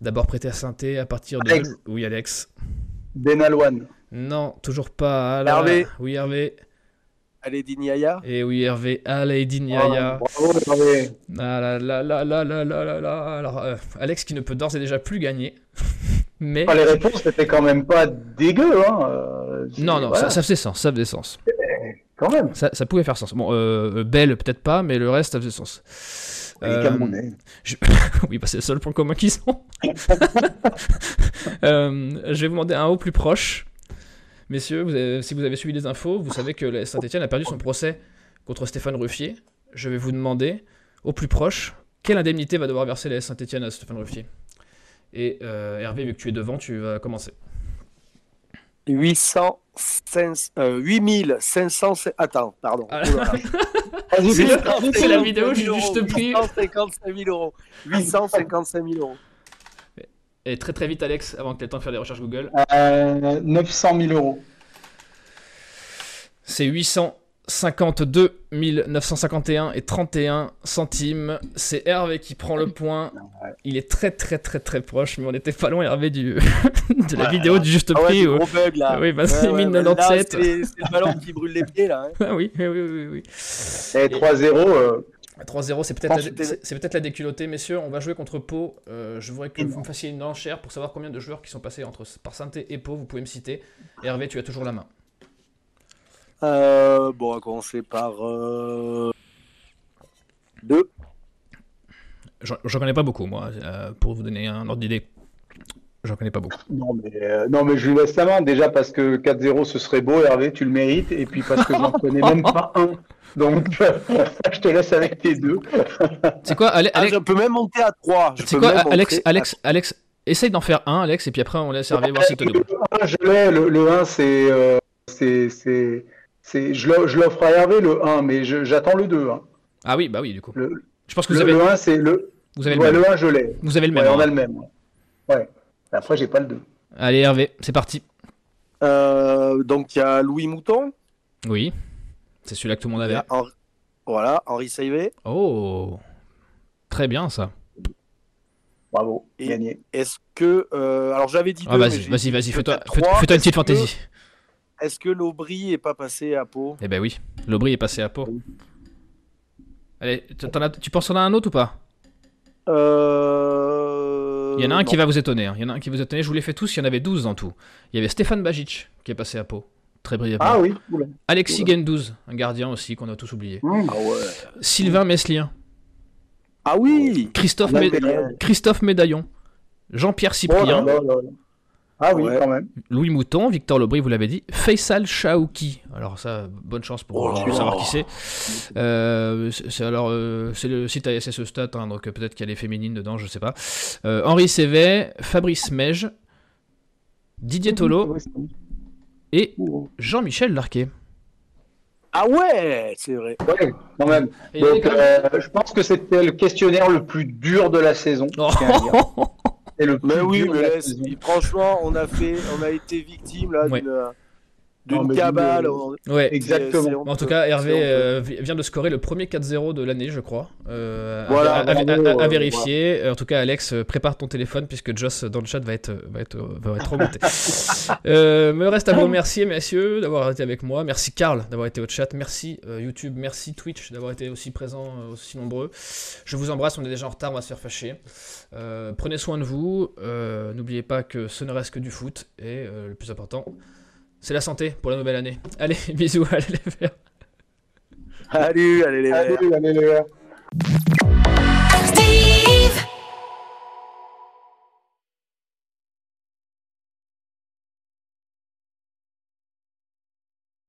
D'abord prêté à saint à partir de. Oui, Alex. Benalouane Non, toujours pas. Hervé Oui, Hervé. Aledin Yaya Et oui, Hervé, Aledin Yaya. Oh, bravo, Hervé. Ah là là là là là là là Alors, euh, Alex qui ne peut d'ores et déjà plus gagner. Mais... les réponses c'était quand même pas dégueu. Hein. Euh, non, non, ça, ça faisait sens. Ça faisait sens. Quand même. Ça, ça, pouvait faire sens. Bon, euh, Belle, peut-être pas, mais le reste, ça faisait sens. Euh, je... oui, bah, c'est le seul point commun qu'ils ont. euh, je vais vous demander un haut plus proche. Messieurs, vous si vous avez suivi les infos, vous savez que Saint-Etienne a perdu son procès contre Stéphane Ruffier. Je vais vous demander, au plus proche, quelle indemnité va devoir verser la Saint-Etienne à Stéphane Ruffier? Et euh, Hervé, vu que tu es devant, tu vas commencer. 800, 8500. Attends, pardon. Ah. c'est la vidéo, j'ai juste pris. 855 000 euros. 855 000 euros. Et très très vite, Alex, avant que tu aies le temps de faire des recherches Google. Euh, 900 000 euros. C'est 800 52 951 et 31 centimes. C'est Hervé qui prend le point. Il est très très très très proche, mais on était pas loin Hervé du de la vidéo du juste ah prix. Ouais, gros bug là. Oui, bah, c'est 1097. C'est le ballon qui brûle les pieds là. Hein. Ah oui, oui, oui, oui. Et 3-0. 3-0, c'est peut-être la, c'est peut-être la déculottée, messieurs. On va jouer contre Pau. Euh, je voudrais que vous me fassiez une enchère pour savoir combien de joueurs qui sont passés entre par Sainté et Pau. Vous pouvez me citer. Hervé, tu as toujours la main. Euh, bon, on va commencer par 2. Euh, deux. J'en connais pas beaucoup, moi, euh, pour vous donner un ordre d'idée. J'en connais pas beaucoup. Non, mais, non, mais je lui laisse la main. Déjà parce que 4-0, ce serait beau, Hervé, tu le mérites. Et puis parce que j'en connais même pas un. Donc, je te laisse avec tes deux. C'est quoi, Alex, ah, Je peux même monter à 3. C'est quoi, Alex, Alex, Alex, essaye d'en faire un, Alex, et puis après, on laisse Hervé voir si tu le, Je l'ai, le, le 1, c'est. c'est je l'offre à Hervé le 1, mais j'attends le 2. Hein. Ah oui, bah oui, du coup. je pense que vous avez... le 1, c'est le. Vous avez le, même. le 1, je l'ai. Vous avez le même. on a le même. Ouais. Après, j'ai pas le 2. Allez, Hervé, c'est parti. Euh, donc, il y a Louis Mouton. Oui. C'est celui-là que tout le monde avait. Voilà, Henri Saivet. Oh, très bien ça. Bravo, Et- gagné. Est-ce que. euh, alors j'avais dit. Ah, deux, mais vas-y, vas-y, vas-y, fais-toi fais- une petite Est-ce que- fantaisie. Est-ce que l'Aubry est pas passé à Pau? Eh ben oui, l'Aubry est passé à Pau. Allez, as- tu penses en a un autre ou pas? Euh... Il y en a un non. qui va vous étonner. hein. Il y en a un qui vous étonner. Je vous les fais tous. Il y en avait 12 dans tout. Il y avait Stéphane Bajic qui est passé à Pau. Très brièvement. Ah oui, oula. Alexis Oula. Gendouzi, un gardien aussi qu'on a tous oublié. Mmh. Ah ouais. Sylvain Meslien. Ah oui Christophe, Médaillon. Jean-Pierre Oh Cyprien. là là là. Ah oui, Ouais. quand même. Louis Mouton. Victor Lobry, vous l'avez dit. Faisal Chaouki. Alors ça, bonne chance pour Oh savoir qui c'est. Euh, c'est alors euh, c'est le site ASSE Stat, hein, donc peut-être qu'il y a les féminines dedans, je sais pas. Euh, Henri Sévet, Fabrice Mège, Didier Tolo et Jean-Michel Larquet. Ah ouais C'est vrai. Ouais, quand même. Donc, euh, je pense que c'était le questionnaire le plus dur de la saison. Oh. le Mais oui, mais la là, saison. c'est- franchement, on a fait, on a été victime là Ouais. d'une d'une cabale. Ouais. Exactement. En tout cas, Hervé euh, vi- vient de scorer le premier 4-0 de l'année, je crois. Euh, à- Voilà, à, à- à- bravo, à- à euh, vérifier. En tout cas, Alex, prépare ton téléphone puisque Joss dans le chat va être, va être, va être remonté. euh, me reste à vous remercier, messieurs, d'avoir été avec moi. Merci, Karl, d'avoir été au chat. Merci, euh, YouTube. Merci, Twitch, d'avoir été aussi présent, euh, aussi nombreux. Je vous embrasse. On est déjà en retard, on va se faire fâcher. Euh, prenez soin de vous. Euh, N'oubliez pas que ce ne reste que du foot. Et euh, le plus important, c'est la santé pour la nouvelle année. Allez, bisous, allez les verts. Salut, allez les verts. Allez les verts. Steve